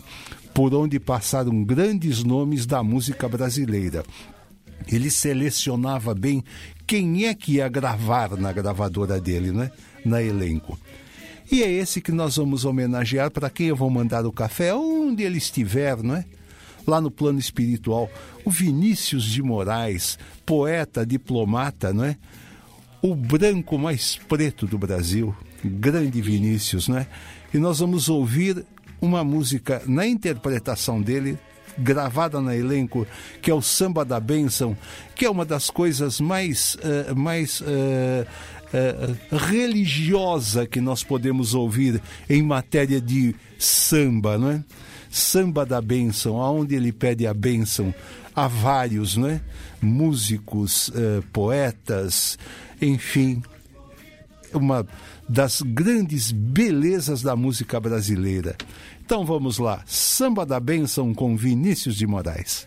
por onde passaram grandes nomes da música brasileira. Ele selecionava bem quem é que ia gravar na gravadora dele, né? Na Elenco. E é esse que nós vamos homenagear para quem eu vou mandar o café, onde ele estiver, não é? Lá no plano espiritual, o Vinícius de Moraes, poeta, diplomata, não é? O branco mais preto do Brasil, grande Vinícius, né? E nós vamos ouvir uma música na interpretação dele, gravada na elenco, que é o Samba da Bênção, que é uma das coisas mais, eh, mais eh, eh, religiosa que nós podemos ouvir em matéria de samba, não é? Samba da Bênção, aonde ele pede a bênção a vários, não é? Músicos, eh, poetas, enfim, uma das grandes belezas da música brasileira. Então vamos lá, Samba da Bênção com Vinícius de Moraes.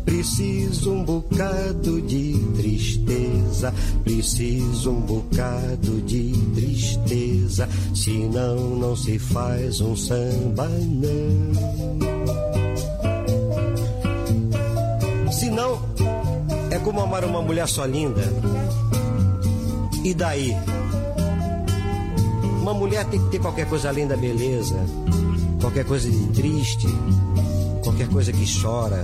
preciso um bocado de tristeza, preciso um bocado de tristeza, senão não se faz um samba não. Senão é como amar uma mulher só linda. E daí? Uma mulher tem que ter qualquer coisa além da beleza, qualquer coisa de triste, qualquer coisa que chora,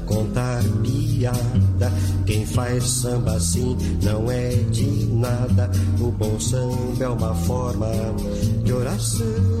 piada. Quem faz samba assim não é de nada. O bom samba é uma forma de oração.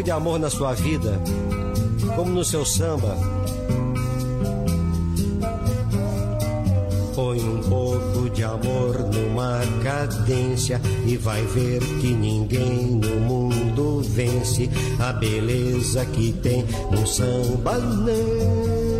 Pouco de amor na sua vida, como no seu samba. Põe um pouco de amor numa cadência e vai ver que ninguém no mundo vence a beleza que tem no samba. Não.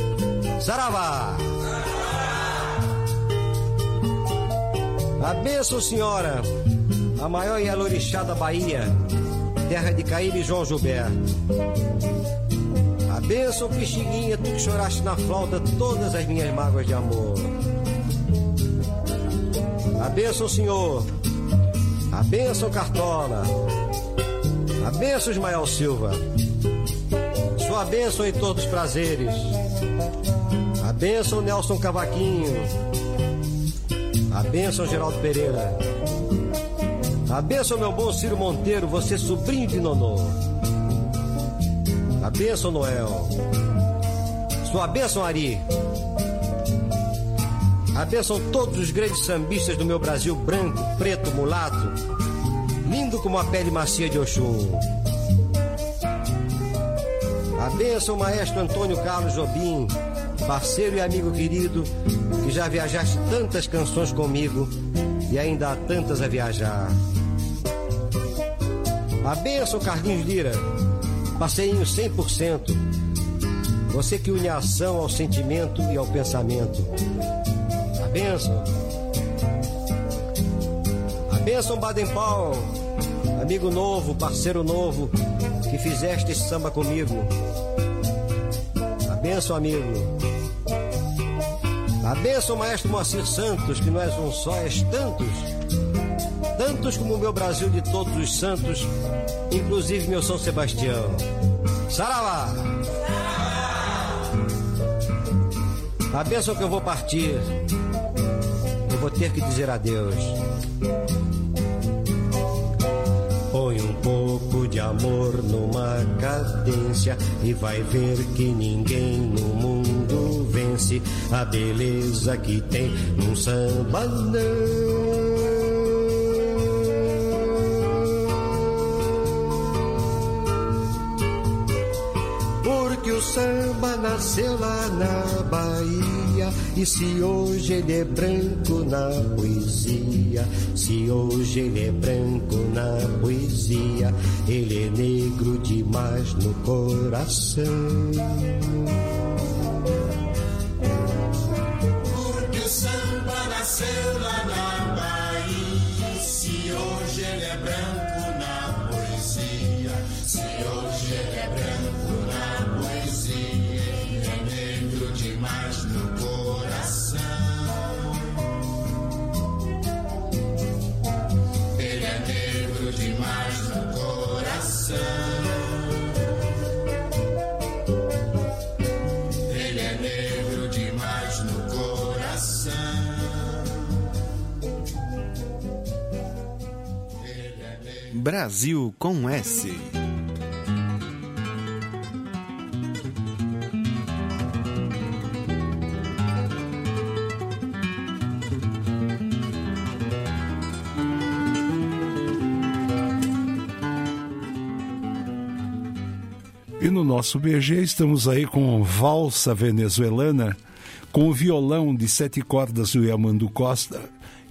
Saravá! A benção, senhora, a maior Yalorixá da Bahia, terra de Caíbe e João Gilberto. A benção, Pixinguinha, tu que choraste na flauta todas as minhas mágoas de amor. A benção, senhor, a benção, Cartola, a benção, Ismael Silva, sua bênção em todos os prazeres. A bênção, Nelson Cavaquinho. A bênção, Geraldo Pereira. A bênção, meu bom Ciro Monteiro, você sobrinho de Nonô. A bênção, Noel. Sua bênção, Ari. A bênção todos os grandes sambistas do meu Brasil branco, preto, mulato, lindo como a pele macia de Oxum. A bênção, maestro Antônio Carlos Jobim, parceiro e amigo querido, que já viajaste tantas canções comigo e ainda há tantas a viajar. A benção, Carlinhos Lira, passeinho 100%. Você que une a ação ao sentimento e ao pensamento. A benção. A benção, Baden Powell, amigo novo, parceiro novo, que fizeste esse samba comigo. A benção, amigo. A benção, maestro Moacir Santos, que não um só, és tantos. Tantos como o meu Brasil de todos os santos, inclusive meu São Sebastião. Saravá! A benção que eu vou partir, eu vou ter que dizer adeus. Põe um pouco amor numa cadência e vai ver que ninguém no mundo vence a beleza que tem num samba O samba nasceu lá na Bahia e se hoje ele é branco na poesia, se hoje ele é branco na poesia, ele é negro demais no coração. Brasil com S. E no nosso BG estamos aí com valsa venezuelana, com o violão de sete cordas do Yamandu Costa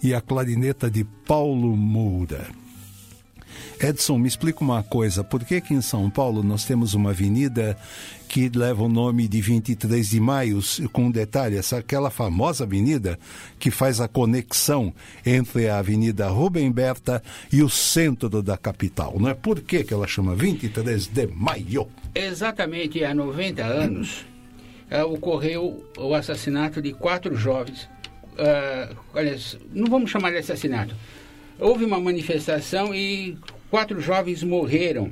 e a clarineta de Paulo Moura. Edson, me explica uma coisa. Por que que em São Paulo nós temos uma avenida que leva o nome de 23 de maio, com um detalhe, essa aquela famosa avenida que faz a conexão entre a Avenida Rubem Berta e o centro da capital, não é? Por que que ela chama 23 de maio? Exatamente há 90 anos eh, ocorreu o assassinato de quatro jovens. Uh, não vamos chamar de assassinato. Houve uma manifestação e quatro jovens morreram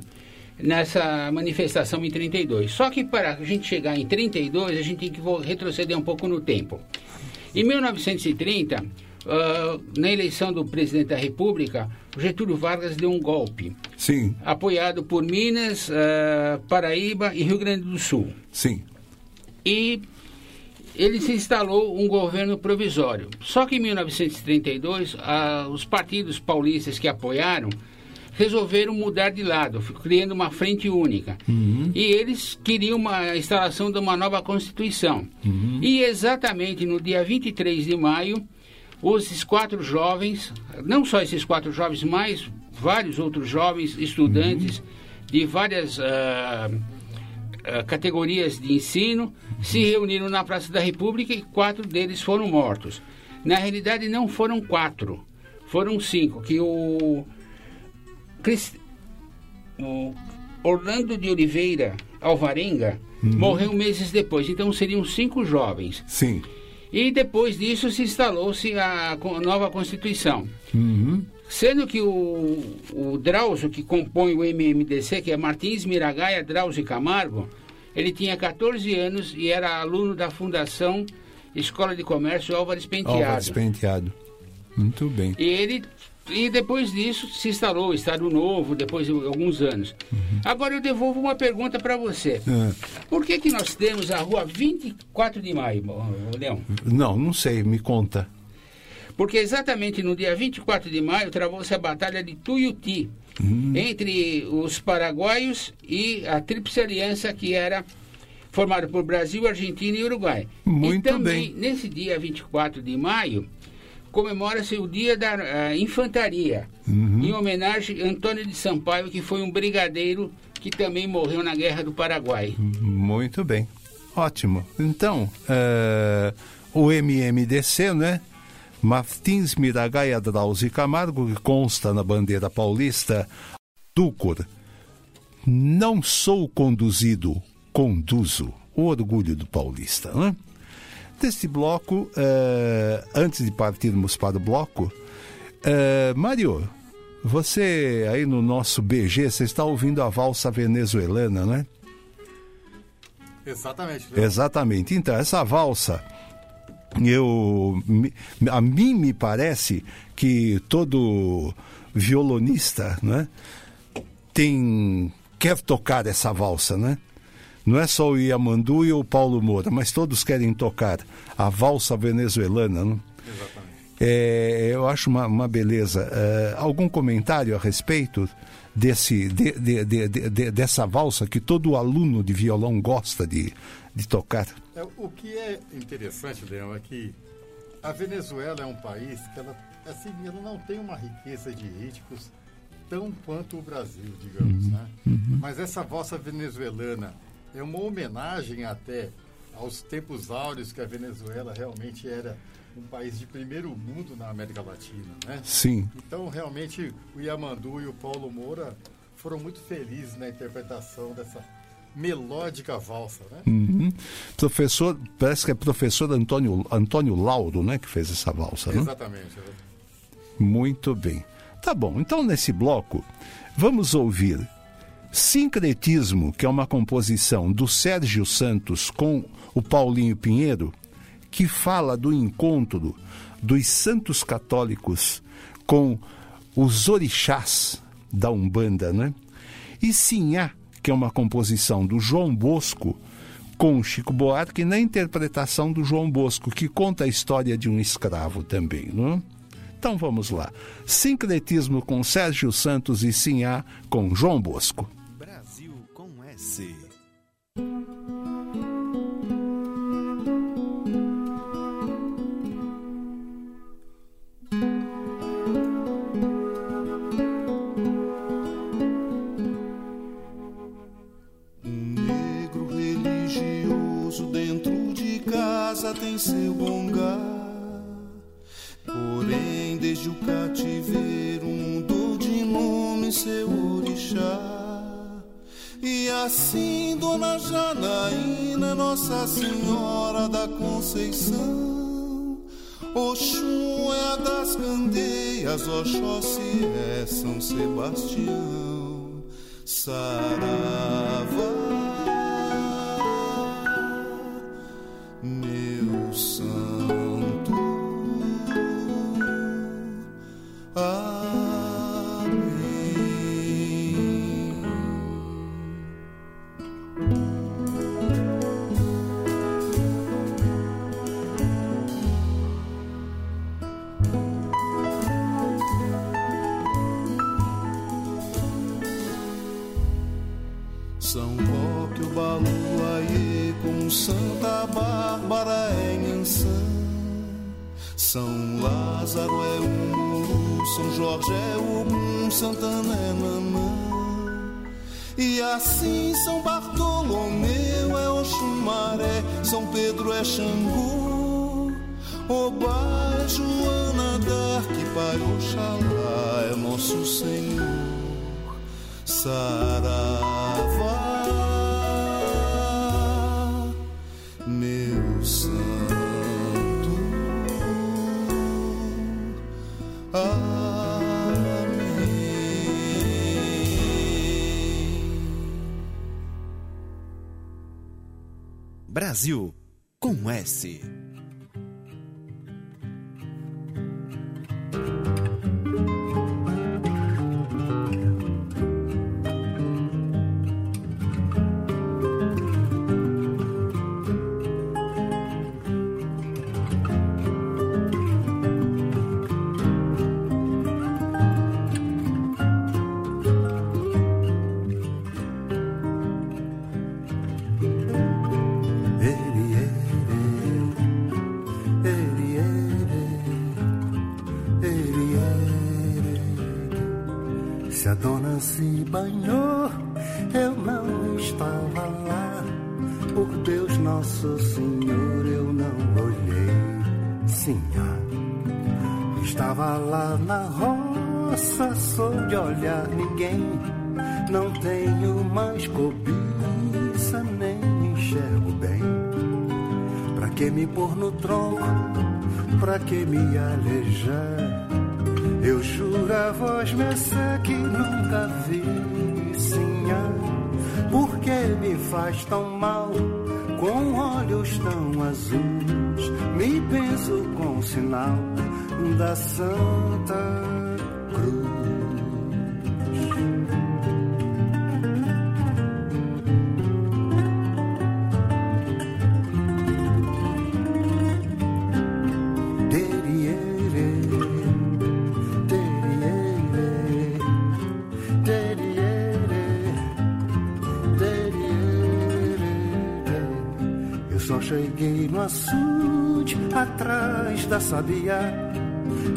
nessa manifestação em 32. Só que para a gente chegar em 32, a gente tem que retroceder um pouco no tempo. Em 1930, ah, na eleição do presidente da República, Getúlio Vargas deu um golpe, Sim, apoiado por Minas, ah, Paraíba e Rio Grande do Sul. sim. E ele se instalou um governo provisório. Só que em 1932, ah, os partidos paulistas que apoiaram resolveram mudar de lado, criando uma frente única. E eles queriam uma a instalação de uma nova Constituição. E exatamente no dia 23 de maio, esses quatro jovens, não só esses quatro jovens, mas vários outros jovens estudantes de várias ah, ah, categorias de ensino se reuniram na Praça da República e quatro deles foram mortos. Na realidade, não foram quatro, foram cinco, que o, o Orlando de Oliveira Alvarenga morreu meses depois, então seriam cinco jovens. Sim. E depois disso se instalou-se a nova Constituição. Uhum. Sendo que o, o Drauzio, que compõe o MMDC, que é Martins Miragaia Drauzio Camargo, ele tinha 14 anos e era aluno da Fundação Escola de Comércio Álvares Penteado. Álvares Penteado. Muito bem. E ele e depois disso se instalou o Estado Novo, depois de alguns anos. Agora eu devolvo uma pergunta para você. Ah, Por que, que nós temos a rua 24 de maio, Leão? não, não sei, me conta. Porque exatamente no dia 24 de maio travou-se a Batalha de Tuiuti, entre os paraguaios e a Tríplice Aliança, que era formada por Brasil, Argentina e Uruguai. Muito e também, nesse dia 24 de maio, comemora-se o Dia da ah, Infantaria, em homenagem a Antônio de Sampaio, que foi um brigadeiro que também morreu na Guerra do Paraguai. Muito bem. Ótimo. Então, eh, o MMDC, né? Martins Miragaia Drauzio Camargo, que consta na bandeira paulista, Ducor. Não sou conduzido, conduzo. O orgulho do paulista, né? Deste bloco, eh, antes de partirmos para o bloco, eh, Mário, você aí no nosso BG, você está ouvindo a valsa venezuelana, né? Exatamente. Exatamente. Então, essa valsa, eu, a mim me parece que todo violonista né, tem, quer tocar essa valsa, né? Não é só o Yamandu e o Paulo Moura, mas todos querem tocar a valsa venezuelana. Né? É, eu acho uma, uma beleza. É, algum comentário a respeito desse, de- de- de- de- de- dessa valsa que todo aluno de violão gosta de, de tocar? É, o que é interessante, Leão, é que a Venezuela é um país que ela, assim, ela não tem uma riqueza de ritmos tão quanto o Brasil, digamos, Uhum, né? uhum. Mas essa valsa venezuelana é uma homenagem até aos tempos áureos que a Venezuela realmente era um país de primeiro mundo na América Latina, né? Sim. Então, realmente, o Yamandu e o Paulo Moura foram muito felizes na interpretação dessa melódica valsa, né? Uhum. Professor, parece que é professor Antônio, Antônio Lauro, né, que fez essa valsa, né? Exatamente. Muito bem. Tá bom, então nesse bloco, vamos ouvir Sincretismo, que é uma composição do Sérgio Santos com o Paulinho Pinheiro, que fala do encontro dos santos católicos com os orixás da Umbanda, né? E Sinhá, que é uma composição do João Bosco com Chico Buarque na interpretação do João Bosco, que conta a história de um escravo também, não é? Então vamos lá. Sincretismo com Sérgio Santos e Sinhá com João Bosco. Casa tem seu bongar. Porém, desde o cativeiro mudou de nome seu orixá. E assim, Dona Janaína, Nossa Senhora da Conceição, Oxum é a das candeias, Oxóssi é São Sebastião, Saravá. É o Gum, Santana é Nanã. E assim São Bartolomeu é Oxumaré, São Pedro é Xangô. Oba é Joana Dark, Pai Oxalá é nosso Senhor. Saravá, Brasil com S. Eu juro a voz mercê que nunca vi, sinha. Por que me faz tão mal, com olhos tão azuis? Me penso com sinal da Santa cheguei no açude, atrás da sabia.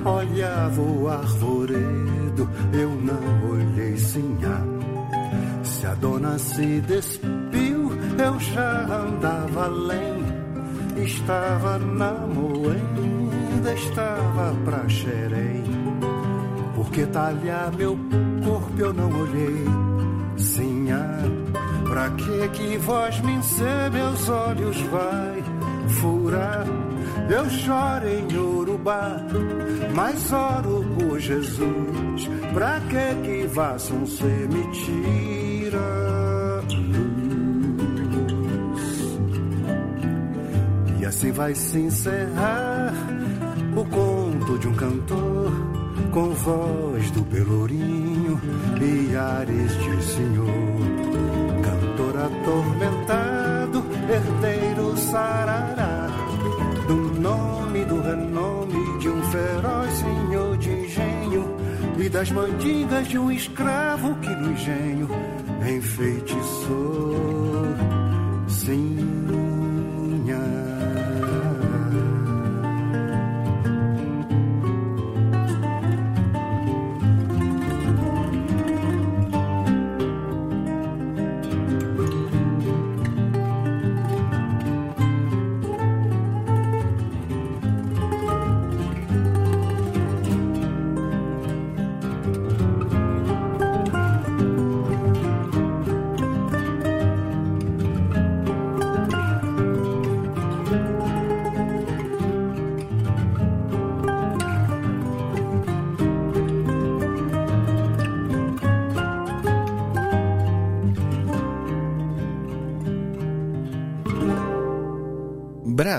Olhava o arvoredo, eu não olhei sinhá. Se a dona se despiu, eu já andava além. Estava na moenda, estava pra xerém. Porque talhar meu corpo eu não olhei. Sinhá, pra que que voz me encer, meus olhos vai furar? Eu choro em Urubá, mas oro por Jesus. Pra que que vassam ser me tira? E assim vai se encerrar o conto de um cantor com voz do pelourinho e ares de senhor. Atormentado, herdeiro sarará do nome, do renome de um feroz senhor de engenho e das mandingas de um escravo que no engenho enfeitiçou. Sinha.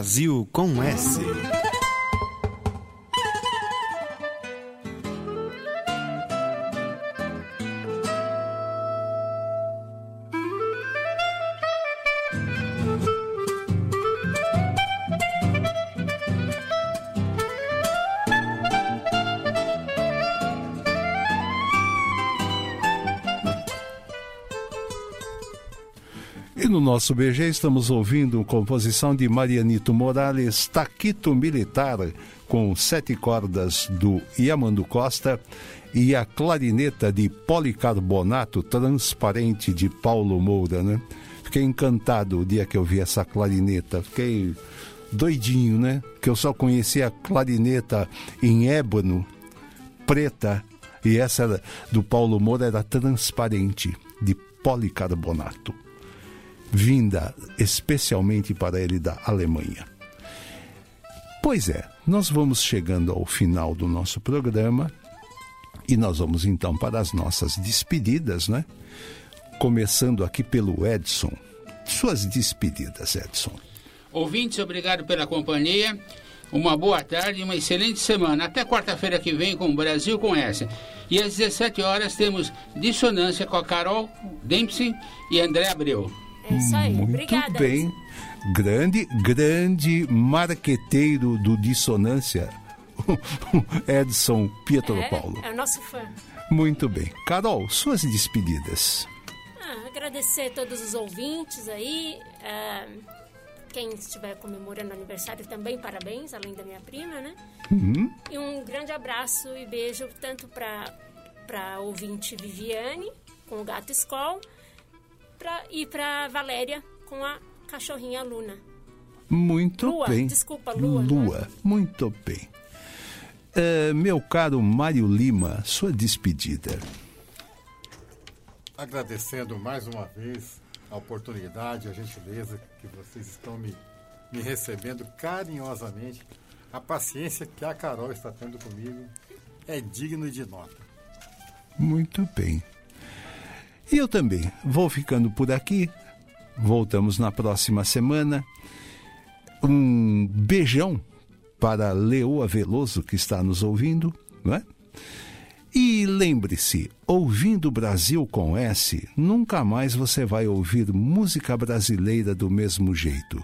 Brasil com S. E no nosso BG estamos ouvindo composição de Marianito Morales, Taquito Militar, com sete cordas do Yamandu Costa e a clarineta de policarbonato transparente de Paulo Moura, né? Fiquei encantado o dia que eu vi essa clarineta, fiquei doidinho, né? Que eu só conhecia a clarineta em ébano, preta, e essa do Paulo Moura era transparente, de policarbonato vinda especialmente para ele da Alemanha. Pois é, nós vamos chegando ao final do nosso programa e nós vamos então para as nossas despedidas, né? Começando aqui pelo Edson. Suas despedidas, Edson. Ouvintes, obrigado pela companhia. Uma boa tarde e uma excelente semana. Até quarta-feira que vem com o Brasil com essa. E às 17 horas temos Dissonância com a Carol Dempsey e André Abreu. É isso aí. Muito Obrigada. bem. Grande, grande marqueteiro do Dissonância, Edson Pietro é, Paulo. É o nosso fã. Muito bem. Carol, suas despedidas. Ah, agradecer a todos os ouvintes aí. ah, quem estiver comemorando aniversário também, parabéns, além da minha prima, né? Uhum. E um grande abraço e beijo tanto para para ouvinte Viviane com o gato Skol pra, e para Valéria com a cachorrinha Luna. Muito Lua, bem. desculpa, Lua, né? Lua, muito bem. Eh, meu caro Mário Lima, sua despedida. Agradecendo mais uma vez a oportunidade, a gentileza que vocês estão me, me recebendo carinhosamente. A paciência que a Carol está tendo comigo é digno de nota. Muito bem. E eu também vou ficando por aqui. Voltamos na próxima semana. Um beijão para Leoa Veloso que está nos ouvindo, não é? E lembre-se, ouvindo Brasil com S, nunca mais você vai ouvir música brasileira do mesmo jeito.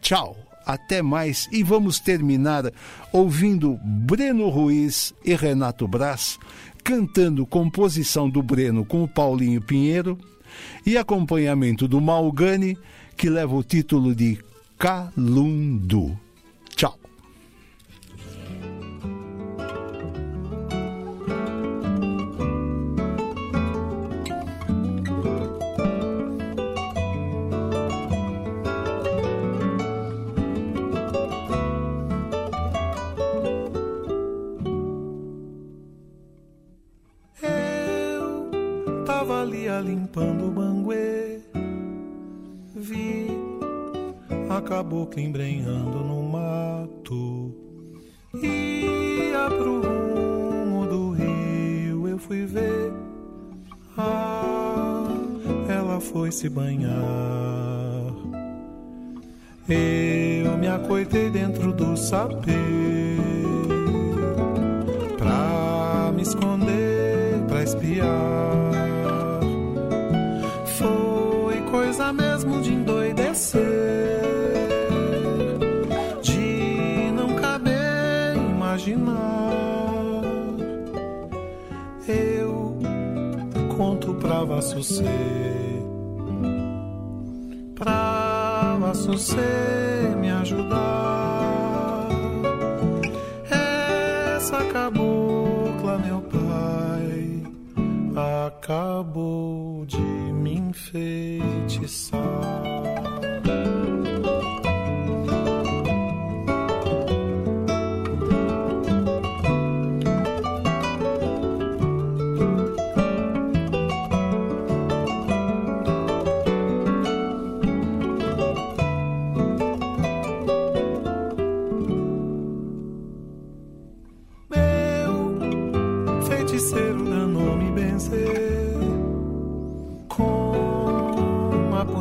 Tchau, até mais e vamos terminar ouvindo Breno Ruiz e Renato Braz cantando composição do Breno com o Paulinho Pinheiro e acompanhamento do Malgani, que leva o título de Calundu. Limpando o banguê, vi a cabocla embrenhando no mato. Ia pro rumo do rio, eu fui ver. Ah, ela foi se banhar. Eu me acoitei dentro do sapê pra Vassucê, pra Vassucê me ajudar. Essa cabocla, meu pai, acabou de me enfeitiçar.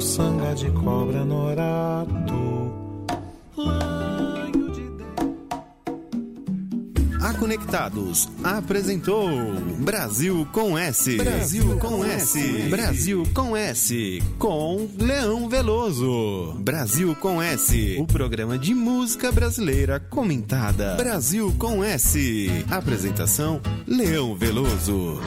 sanga de cobra norato. Lanho de A Conectados apresentou Brasil com S. Brasil com S. Brasil com S. Com Leão Veloso. Brasil com S. O programa de música brasileira comentada. Brasil com S. Apresentação Leão Veloso.